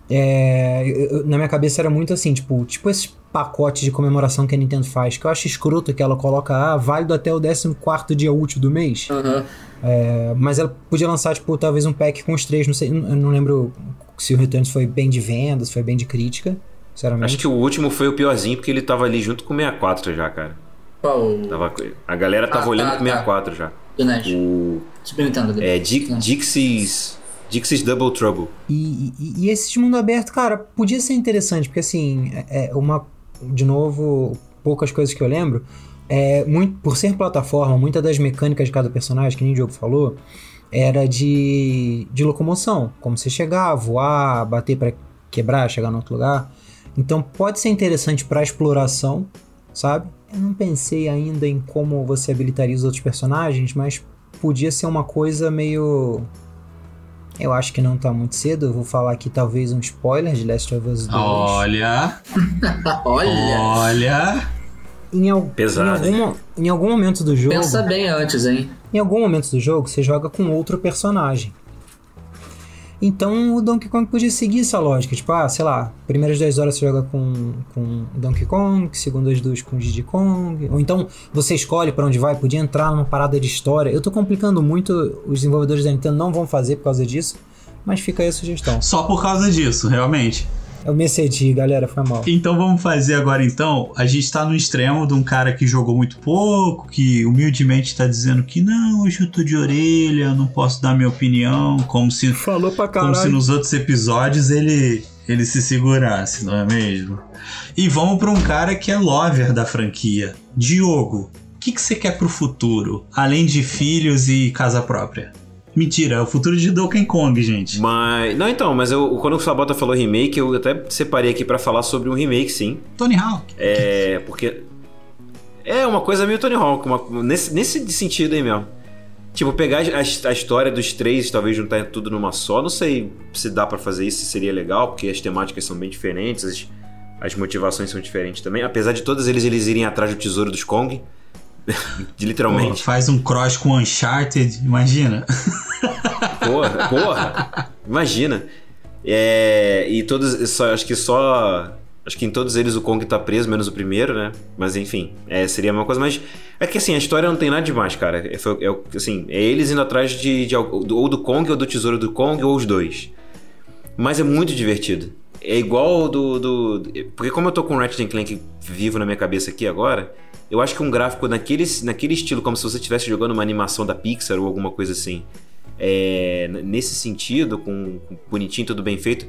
É, eu- na minha cabeça era muito assim, tipo, tipo esses pacotes de comemoração que a Nintendo faz, que eu acho escroto que ela coloca, ah, válido até o 14 dia útil do mês. aham, É, mas ela podia lançar, tipo, talvez um pack com os três, não sei, eu não lembro se o Returns foi bem de vendas, foi bem de crítica, sinceramente. Acho que o último foi o piorzinho, porque ele tava ali junto com o 64 já, cara. qual? Tava, a galera tava Ah, olhando tá, pro 64 já. Do NES. O, Super Nintendo. é, Di- Tá. Dixie's, Dixie's Double Trouble. E, e, e esse mundo aberto, cara, podia ser interessante, porque assim, é é uma. De novo, poucas coisas que eu lembro. É, muito, por ser plataforma, muitas das mecânicas de cada personagem, que nem o Diogo falou, era de, de locomoção. Como você chegar, voar, bater pra quebrar, chegar no outro lugar. Então pode ser interessante pra exploração, sabe? Eu não pensei ainda em como você habilitaria os outros personagens, mas podia ser uma coisa meio eu acho que não tá muito cedo. Eu vou falar aqui talvez um spoiler de Last of Us 2. Olha, Olha, olha. Em, al- Pesado, em, algum, em algum momento do jogo, pensa bem antes, hein? em algum momento do jogo, você joga com outro personagem. Então o Donkey Kong podia seguir essa lógica. Tipo, ah, sei lá, primeiras 10 horas você joga com, com Donkey Kong, segundas duas com Diddy Kong. Ou então você escolhe pra onde vai, podia entrar numa parada de história. Eu tô complicando muito, os desenvolvedores da Nintendo não vão fazer por causa disso, mas fica aí a sugestão. Só por causa disso, realmente. Eu me excedi, galera, foi mal. Então vamos fazer agora então. A gente tá no extremo de um cara que jogou muito pouco, que humildemente tá dizendo que não, hoje eu tô de orelha, não posso dar minha opinião, como se, Falou pra como se nos outros episódios ele, ele se segurasse, não é mesmo? E vamos pra um cara que é lover da franquia. Diogo, o que, que você quer pro futuro? Além de filhos e casa própria. Mentira, é o futuro de Donkey Kong, gente. Mas. Não, então, mas eu, quando o Sabota falou remake, eu até separei aqui pra falar sobre um remake, sim. Tony Hawk. É. Porque. É uma coisa meio Tony Hawk, uma- nesse, nesse sentido aí mesmo. Tipo, pegar a, a história dos três, talvez juntar tudo numa só. Não sei se dá pra fazer isso, se seria legal, porque as temáticas são bem diferentes, as, as motivações são diferentes também. Apesar de todos eles, eles irem atrás do tesouro dos Kong. Literalmente. faz um cross com Uncharted, imagina. Porra, porra. Imagina. É, e todos, só, acho que só. Acho que em todos eles o Kong tá preso, menos o primeiro, né? Mas enfim, é, seria uma coisa mais. É que assim, a história não tem nada demais, cara. É, foi- é assim, é eles indo atrás de, de ou do Kong, ou do tesouro do Kong, ou os dois. Mas é muito divertido. É igual do, do. Porque como eu tô com o Ratchet Clank vivo na minha cabeça aqui agora, eu acho que um gráfico naquele, naquele estilo, como se você estivesse jogando uma animação da Pixar ou alguma coisa assim. É, nesse sentido, com, com bonitinho, tudo bem feito,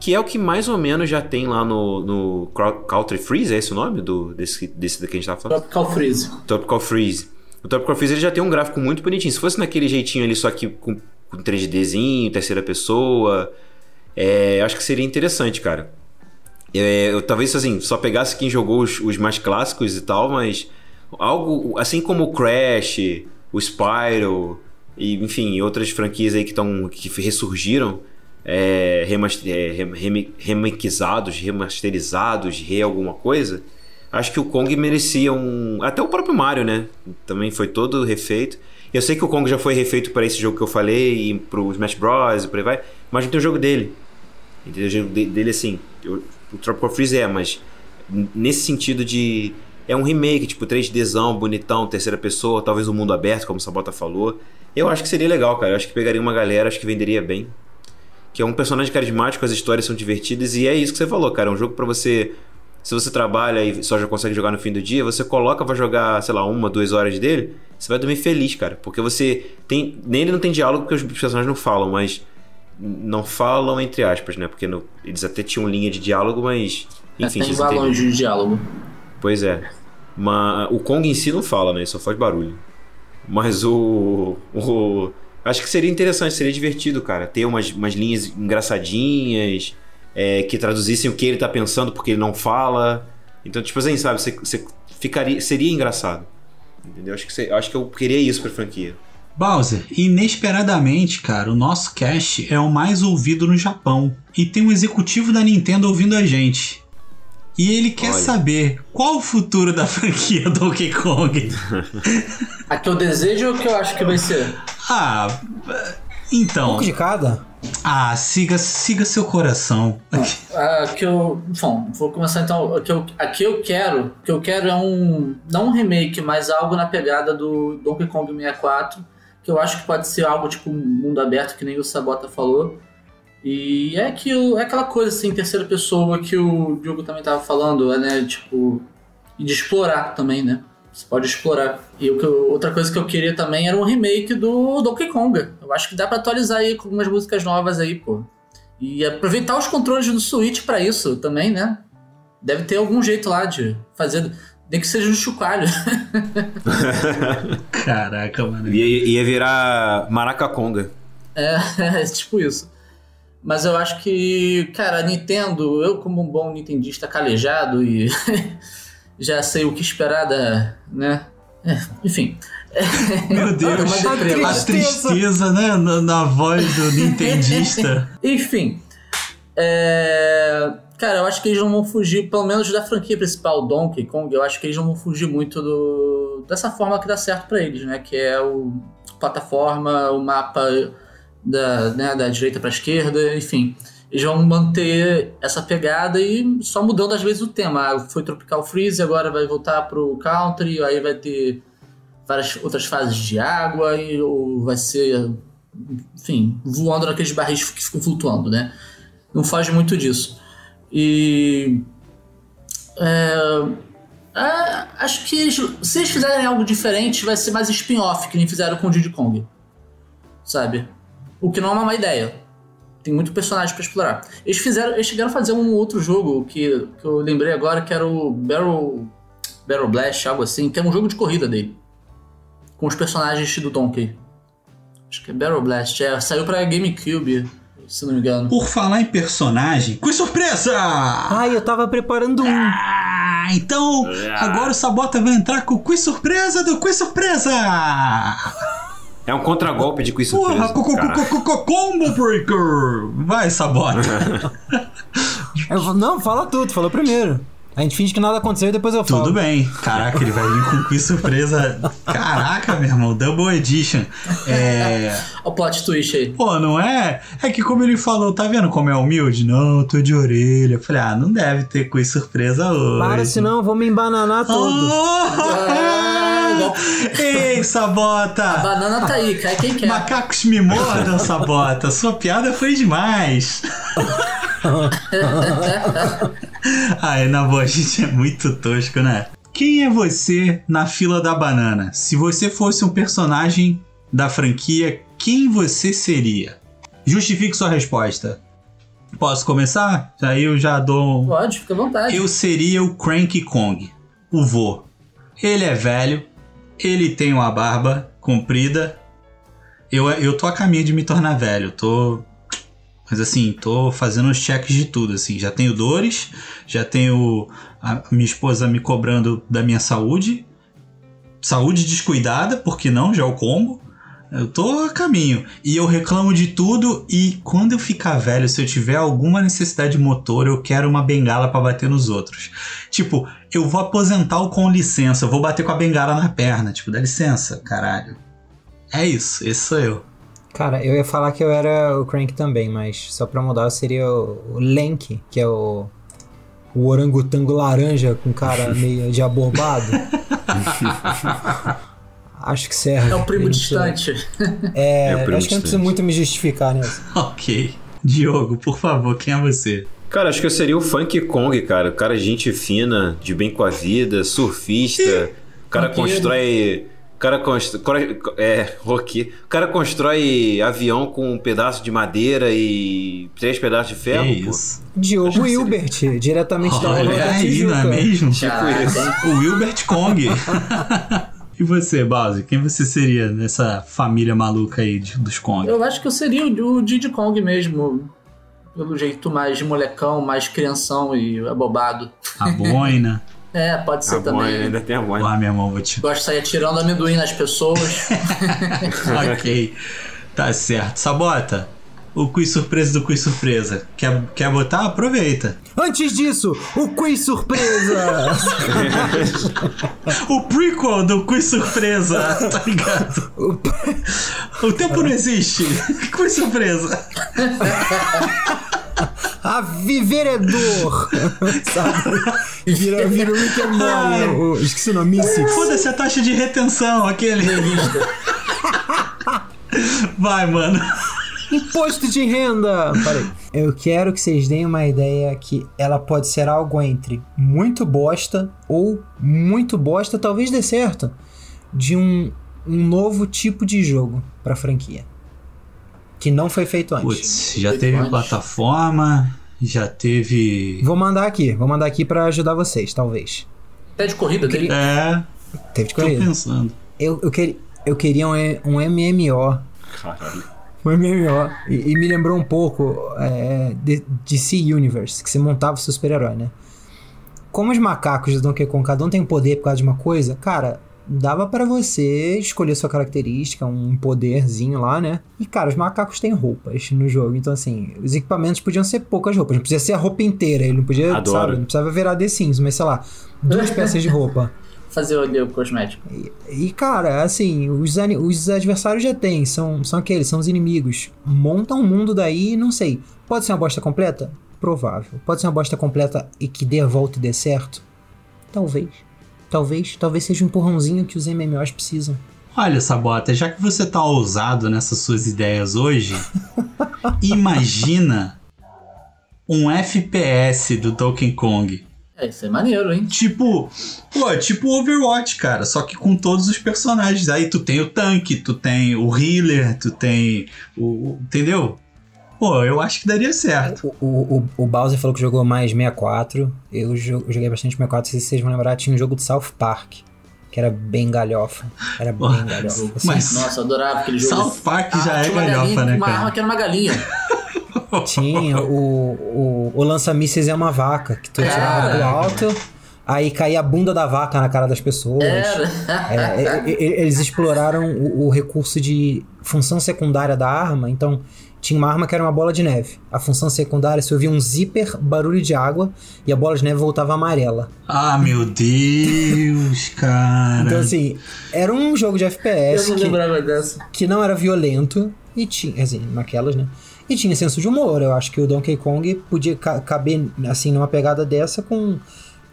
que é o que mais ou menos já tem lá no, no Country Freeze, é esse o nome do, desse, desse daqui que a gente tava falando? Tropical Freeze. Tropical Freeze. O Tropical Freeze ele já tem um gráfico muito bonitinho. Se fosse naquele jeitinho ali, só que com, com 3Dzinho, terceira pessoa, é, acho que seria interessante, cara. É, eu talvez assim, só pegasse quem jogou os, os mais clássicos e tal, mas algo assim como o Crash, o Spyro e enfim, outras franquias aí que estão que ressurgiram, é, remaster, é, rem- remasterizados, re alguma coisa. Acho que o Kong merecia um. Até o próprio Mario, né? Também foi todo refeito. Eu sei que o Kong já foi refeito para esse jogo que eu falei, e pro Smash Bros. e por aí vai, mas não tem o jogo dele. Entendeu? O jogo de- dele, assim, eu- o Tropical Freeze é, mas nesse sentido de. É um remake, tipo 3Dzão, bonitão, terceira pessoa, talvez um mundo aberto, como o Sabota falou. Eu acho que seria legal, cara. Eu acho que pegaria uma galera, acho que venderia bem. Que é um personagem carismático, as histórias são divertidas e é isso que você falou, cara. É um jogo pra você. Se você trabalha e só já consegue jogar no fim do dia, você coloca, vai jogar, sei lá, uma, duas horas dele, você vai dormir feliz, cara. Porque você tem. Nele não tem diálogo porque os personagens não falam, mas. Não falam entre aspas, né? Porque no- eles até tinham linha de diálogo, mas. Enfim, tem vocês balões entenderam. de diálogo. Pois é. Mas o Kong em si não fala, né? Ele só faz barulho. Mas o. o acho que seria interessante, seria divertido, cara. Ter umas, umas linhas engraçadinhas, é, que traduzissem o que ele tá pensando porque ele não fala. Então, tipo assim, sabe, você, você ficaria, seria engraçado. Entendeu? Acho que, você- acho que eu queria isso pra franquia. Bowser, inesperadamente, cara, o nosso cast é o mais ouvido no Japão. E tem um executivo da Nintendo ouvindo a gente. E ele quer Olha. saber qual o futuro da franquia Donkey Kong. A que eu desejo ou a que eu acho que vai ser? ah, Um então. pouco de cada? Ah, siga, siga seu coração. A que eu. Bom, vou começar então. A que eu, a que eu quero. O que eu quero é um. Não um remake, mas algo na pegada do Donkey Kong 64. Que eu acho que pode ser algo tipo um mundo aberto, que nem o Sabota falou. E é aquilo, é aquela coisa assim, terceira pessoa que o Diogo também tava falando, é, né? Tipo. E de explorar também, né? Você pode explorar. E o que eu- outra coisa que eu queria também era um remake do Donkey Kong. Eu acho que dá pra atualizar aí com algumas músicas novas aí, pô. E aproveitar os controles do Switch pra isso também, né? Deve ter algum jeito lá de fazer. Nem que seja um chocalho. Caraca, mano. Ia, ia virar Maracaconga. É, é tipo isso. Mas eu acho que, cara, a Nintendo, eu como um bom nintendista calejado e já sei o que esperar da, né? É, enfim. Meu Deus, deprê, a mas- tristeza, né? Na, na voz do Nintendista. Enfim. É, Cara, eu acho que eles não vão fugir, pelo menos da franquia principal, Donkey Kong, eu acho que eles não vão fugir muito do... dessa forma que dá certo pra eles, né? Que é o plataforma, o mapa da, né, da direita pra esquerda, enfim. Eles vão manter essa pegada e só mudando às vezes o tema. Ah, Foi Tropical Freeze, agora vai voltar pro Country, aí vai ter várias outras fases de água, e, ou vai ser enfim, voando naqueles barris que ficam flutuando, né? Não foge muito disso. E. é, é, acho que eles- se eles fizerem algo diferente, vai ser mais spin-off, que nem fizeram com o Diddy Kong. Sabe? O que não é uma má ideia. Tem muito personagem pra explorar. Eles fizeram. Eles chegaram a fazer um outro jogo que, que eu lembrei agora, que era o Barrel. Barrel Blast, algo assim, que é um jogo de corrida dele. Com os personagens do Donkey. Acho que é Barrel Blast, é. Saiu pra GameCube, se não me engano. Por falar em personagem, que surpresa! Ai, eu tava preparando um. Ah, então agora o Sabota vai entrar com o quiz surpresa do quiz surpresa! É um contragolpe de quiz Porra, surpresa. co- co- co- co- combo breaker! Vai, Sabota! Eu não, fala tudo, falou primeiro. A gente finge que nada aconteceu e depois eu falo. Tudo bem. Caraca, ele vai vir com quiz surpresa. Caraca, meu irmão, Double Edition. É. Olha o plot twist aí. Pô, não é? É que como ele falou, tá vendo como é humilde? Não, tô de orelha. Eu falei, ah, não deve ter quiz surpresa hoje. Para, senão eu vou me embananar todo. Ah, igual- Ei, Sabota! A banana tá aí, cai quem quer. Macacos me mordam, Sabota. Sua piada foi demais. Ai, na boa, a gente é muito tosco, né? Quem é você na fila da banana? Se você fosse um personagem da franquia, quem você seria? Justifique sua resposta. Posso começar? Aí eu já dou. Pode, fica à vontade. Eu seria o Cranky Kong, o vô. Ele é velho, ele tem uma barba comprida. Eu, eu tô a caminho de me tornar velho, tô. Mas assim, tô fazendo os checks de tudo, assim. Já tenho dores, já tenho a minha esposa me cobrando da minha saúde. Saúde descuidada, porque não? Já o combo. Eu tô a caminho. E eu reclamo de tudo. E quando eu ficar velho, se eu tiver alguma necessidade motor, eu quero uma bengala pra bater nos outros. Tipo, eu vou aposentar o com licença. Eu vou bater com a bengala na perna. Tipo, dá licença, caralho. É isso, esse sou eu. Cara, eu ia falar que eu era o Crank também, mas só pra mudar eu seria o, o Lenk, que é o, o orangotango laranja com cara meio de aborbado. Acho que serve. É o primo não precisa- distante. É, É o primo acho que não precisa distante. muito me justificar, né? Ok. Diogo, por favor, quem é você? Cara, acho que eu seria o Funk Kong, cara. O cara gente fina, de bem com a vida, surfista. O cara Roqueiro. constrói. O cara constrói. É, rock. O cara constrói avião com um pedaço de madeira e três pedaços de ferro. que pô. isso? Diogo Hilbert, diretamente da Olha da aí, não é mesmo? Caraca, isso. O Wilbert Kong. e você, Bowser? Quem você seria nessa família maluca aí de- dos Kong? Eu acho que eu seria o, o Diddy Kong mesmo. pelo jeito mais de molecão, mais crianção e abobado. A boina. É, pode ser A também. boina, ainda tem a boina. Lá, meu irmão, vou te. Gosta de sair atirando amendoim nas pessoas. ok. Tá certo. Sabota. O quiz surpresa do quiz surpresa. Quer, quer botar? Aproveita. Antes disso, o quiz surpresa! O prequel do quiz surpresa, tá ligado? O tempo não existe. Quiz surpresa. A Viveredor! Sabe? Vira, vira o Rick and Morty, esqueci o nome. Foda-se a taxa de retenção, aquele. Vai, mano. Imposto de renda! Parei. Eu quero que vocês deem uma ideia que ela pode ser algo entre muito bosta ou muito bosta, talvez dê certo, de um, um novo tipo de jogo pra franquia. Que não foi feito antes. Putz, já teve plataforma, já teve. Vou mandar aqui, vou mandar aqui pra ajudar vocês, talvez. Até de corrida dele. É, Teve de tô corrida. pensando. Eu, eu, queria, eu queria um, um MMO. Caralho. Um MMO. E, e me lembrou um pouco é, de DC Universe, que você montava o seu super-herói, né? Como os macacos do Donkey Kong, cada um tem um poder por causa de uma coisa, cara, dava pra você escolher sua característica, um poderzinho lá, né? E, cara, os macacos têm roupas no jogo. Então, assim, os equipamentos podiam ser poucas roupas. Não podia ser a roupa inteira. Ele não podia, Adoro. sabe? Não precisava virar The Sims, mas sei lá, duas peças de roupa. Fazer ali o cosmético. E, cara, assim, os, os adversários já tem, são, são aqueles, são os inimigos. Monta um mundo daí, não sei. Pode ser uma bosta completa? Provável. Pode ser uma bosta completa e que dê a volta e dê certo? Talvez. Talvez. Talvez seja um empurrãozinho que os MMOs precisam. Olha, Sabota, já que você tá ousado nessas suas ideias hoje, imagina um FPS do Donkey Kong. É, isso é maneiro, hein? Tipo, pô, tipo Overwatch, cara, só que com todos os personagens. Aí tu tem o tanque, tu tem o healer, tu tem o. entendeu? Pô, eu acho que daria certo. O, o, o, Bowser falou que jogou mais 64. Eu, jo- eu joguei bastante 64. Se vocês vão lembrar, tinha um jogo de South Park. Que era bem galhofa. Era bem galhofa. assim. Mas Nossa, eu adorava aquele jogo. South Park já Ah, é uma galhofa, galinha, né, Uma arma cara? que era uma galinha. Tinha o, o, o lança-mísseis é uma vaca, que tu tirava do alto, aí caía a bunda da vaca na cara das pessoas. É, é, é, eles exploraram o, o recurso de função secundária da arma, então tinha uma arma que era uma bola de neve. A função secundária, se ouvia um zíper, barulho de água, e a bola de neve voltava amarela. Ah, meu Deus, cara. Então, assim, era um jogo de Eu FPS não que, lembrava dessa. que não era violento e tinha, assim, naquelas, né? E tinha senso de humor. Eu acho que o Donkey Kong podia ca- caber, assim, numa pegada dessa com,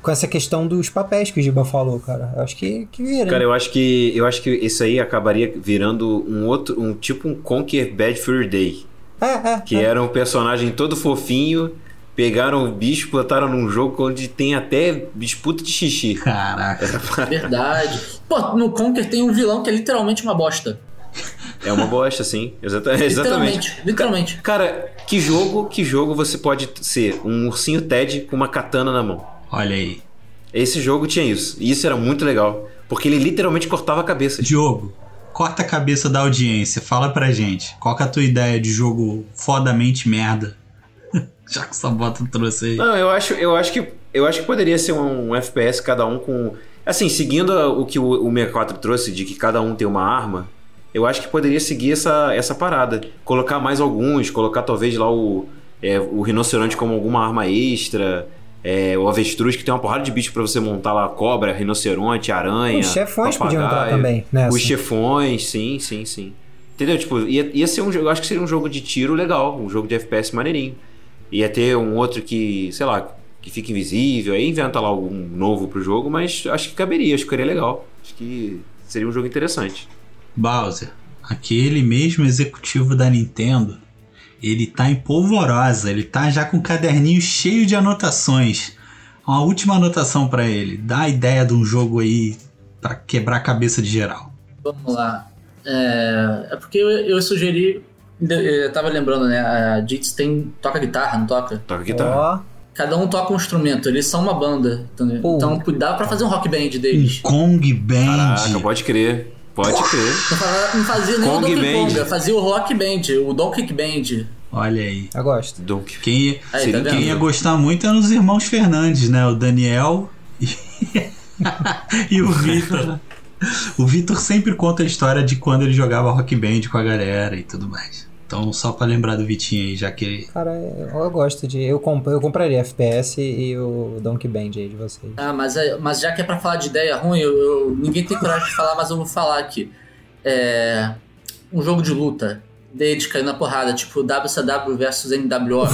com essa questão dos papéis que o Giba falou, cara. Eu acho que, que vira. Cara, eu acho que eu acho que isso aí acabaria virando um outro, um tipo um Conquer Bad Fur Day, é, é, que é. era um personagem todo fofinho, pegaram o bicho, botaram num jogo onde tem até disputa de xixi. Caraca. Verdade. Pô, no Conker tem um vilão que é literalmente uma bosta. É uma bosta, sim. Exata- exatamente. Literalmente. Literalmente. Cara, que jogo, que jogo você pode ser um ursinho Ted com uma katana na mão? Olha aí. Esse jogo tinha isso. E isso era muito legal. Porque ele literalmente cortava a cabeça. Diogo, corta a cabeça da audiência. Fala pra gente. Qual que é a tua ideia de jogo fodamente merda? Já que essa bota trouxe aí. Não, eu acho, eu acho que eu acho que poderia ser um FPS cada um com assim, seguindo o que o, o 64 trouxe de que cada um tem uma arma. Eu acho que poderia seguir essa, essa parada, colocar mais alguns, colocar talvez lá o é, o rinoceronte como alguma arma extra, é, o avestruz que tem uma porrada de bicho pra você montar lá, cobra, rinoceronte, aranha. Os chefões podiam entrar também nessa. Os chefões, sim, sim, sim. Entendeu? Tipo, ia, ia ser um jogo, eu acho que seria um jogo de tiro legal, um jogo de FPS maneirinho. Ia ter um outro que, sei lá, que fica invisível, aí inventa lá algum novo pro jogo, mas acho que caberia, acho que ficaria legal. Acho que seria um jogo interessante. Bowser, aquele mesmo executivo da Nintendo, ele tá em polvorosa, ele tá já com o caderninho cheio de anotações. Uma última anotação pra ele, dá a ideia de um jogo aí pra quebrar a cabeça de geral. Vamos lá. É, é porque eu, eu sugeri. Eu tava lembrando, né? A Jits tem. toca guitarra, não toca? Toca guitarra. Ó, Cada um toca um instrumento, eles são uma banda. Entendeu? Pô. Então cuidado pra fazer um rock band Um deles. Kong Band. Caraca, pode crer. Pode crer. Não fa- Não fazia nem Kong o Donkey Band. Kong, fazia o rock band, o Donkey Band. Olha aí. Eu gosto. Donkey. Quem ia, Aí, Seria tá quem ia gostar muito eram os irmãos Fernandes, né? O Daniel e, e o Vitor. O Vitor sempre conta a história de quando ele jogava rock band com a galera e tudo mais. Então, só pra lembrar do Vitinho aí, já que ele. Cara, eu eu gosto de. Eu, comp eu compraria FPS e o Donkey Band aí de vocês. Ah, mas, é- mas já que é pra falar de ideia ruim, eu, eu- ninguém tem coragem de falar, mas eu vou falar aqui. É, um jogo de luta, deles caindo na porrada, tipo WCW versus NWO.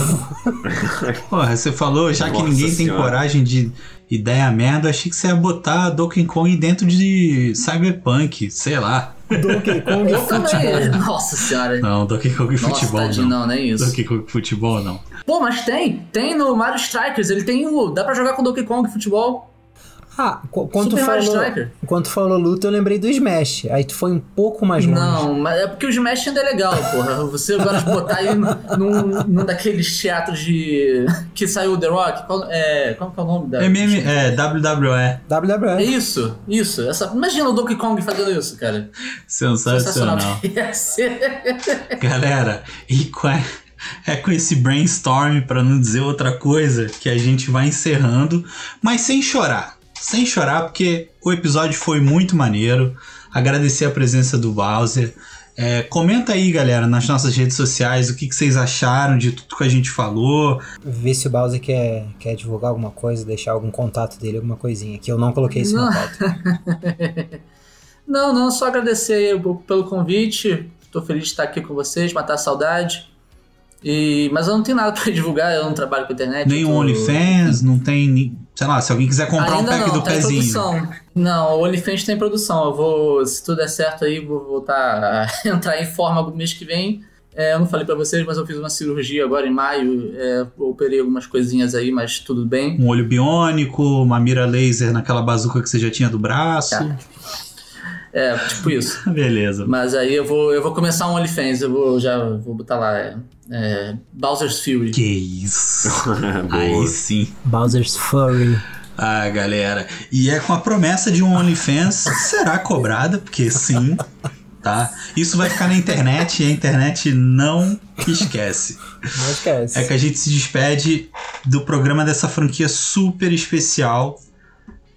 Porra, você falou, já que Nossa ninguém tem Senhora. coragem de ideia merda, achei que você ia botar Donkey Kong dentro de Cyberpunk, sei lá. Donkey Kong eu também. Nossa senhora. Não, Donkey Kong Nossa, Futebol tadinho, não. não, nem isso. Donkey Kong Futebol não. Pô, mas tem. Tem no Mario Strikers. Ele tem o. Dá pra jogar com Donkey Kong futebol. Ah, qu- quando tu Super Mario falou. Striker. Quando tu falou luta, eu lembrei do Smash. Aí tu foi um pouco mais longe. Não, mas é porque o Smash ainda é legal, porra. Você gosta de botar aí num, num daqueles teatros de. que saiu o The Rock. Qual é, qual que é o nome da. MM, é, WWE. É WWE. isso, isso. Essa, imagina o Donkey Kong fazendo isso, cara. Sensacional. Ia ser. Galera, e com a- é com esse brainstorm, pra não dizer outra coisa, que a gente vai encerrando, mas sem chorar. Sem chorar, porque o episódio foi muito maneiro. Agradecer a presença do Bowser. É, comenta aí, galera, nas nossas redes sociais o que, que vocês acharam de tudo que a gente falou. Ver se o Bowser quer, quer divulgar alguma coisa, deixar algum contato dele, alguma coisinha. Que eu não coloquei isso Não. na pauta. Não, não, só agradecer pelo convite. Tô feliz de estar aqui com vocês, matar a saudade. E, mas eu não tenho nada pra divulgar, eu não trabalho com internet. Nem tô- OnlyFans, não tem. Sei lá, se alguém quiser comprar um Ainda pack não, do tá em pezinho. produção. Não, o OnlyFans tem produção. Eu vou, se tudo der certo aí, vou voltar a entrar em forma no mês que vem. É, eu não falei pra vocês, mas eu fiz uma cirurgia agora em maio. É, operei algumas coisinhas aí, mas tudo bem. Um olho biônico, uma mira laser naquela bazuca que você já tinha do braço. Tá. É, tipo isso. Beleza. Mas aí eu vou, eu vou começar um OnlyFans. Eu vou, já vou botar lá. É, é, Bowser's Fury. Que isso. Aí sim. Bowser's Furry. Ah, galera. E é com a promessa de um OnlyFans será cobrada, porque sim, tá? Isso vai ficar na internet e a internet não esquece. Não esquece. É que a gente se despede do programa dessa franquia super especial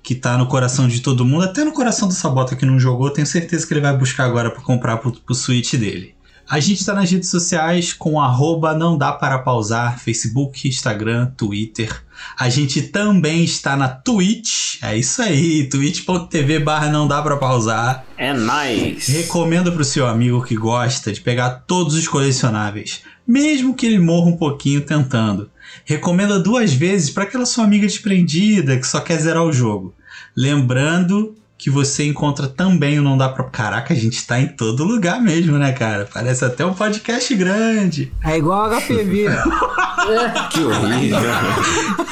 que tá no coração de todo mundo, até no coração do Sabota que não jogou, tenho certeza que ele vai buscar agora pra comprar pro, pro Switch dele. A gente tá nas redes sociais com arroba não dá para pausar, Facebook, Instagram, Twitter. A gente também está na Twitch, é isso aí, twitch.tv barra não dá para pausar. É nice. Recomenda pro seu amigo que gosta de pegar todos os colecionáveis, mesmo que ele morra um pouquinho tentando. Recomenda duas vezes para aquela sua amiga desprendida que só quer zerar o jogo. Lembrando que você encontra também o Não Dá Pra... Caraca, a gente tá em todo lugar mesmo, né, cara? Parece até um podcast grande. É igual HPV. Que horrível.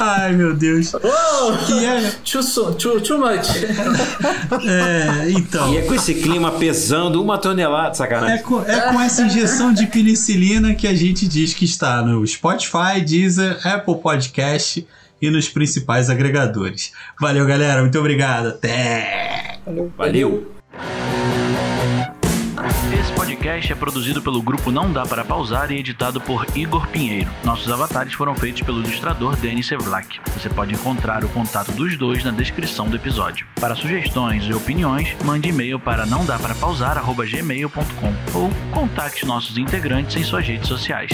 Ai, meu Deus. Oh, E é, too, so- too, too much. é, então... E é com esse clima pesando uma tonelada, É sacanagem. com, é com essa injeção de penicilina que a gente diz que está no Spotify, Deezer, Apple Podcast e nos principais agregadores. Valeu, galera. Muito obrigado. Até! Valeu. Esse podcast é produzido pelo grupo Não Dá Para Pausar e editado por Igor Pinheiro. Nossos avatares foram feitos pelo ilustrador Denis Sevlak. Você pode encontrar o contato dos dois na descrição do episódio. Para sugestões e opiniões, mande e-mail para não dá para pausar@gmail.com ou contacte nossos integrantes em suas redes sociais.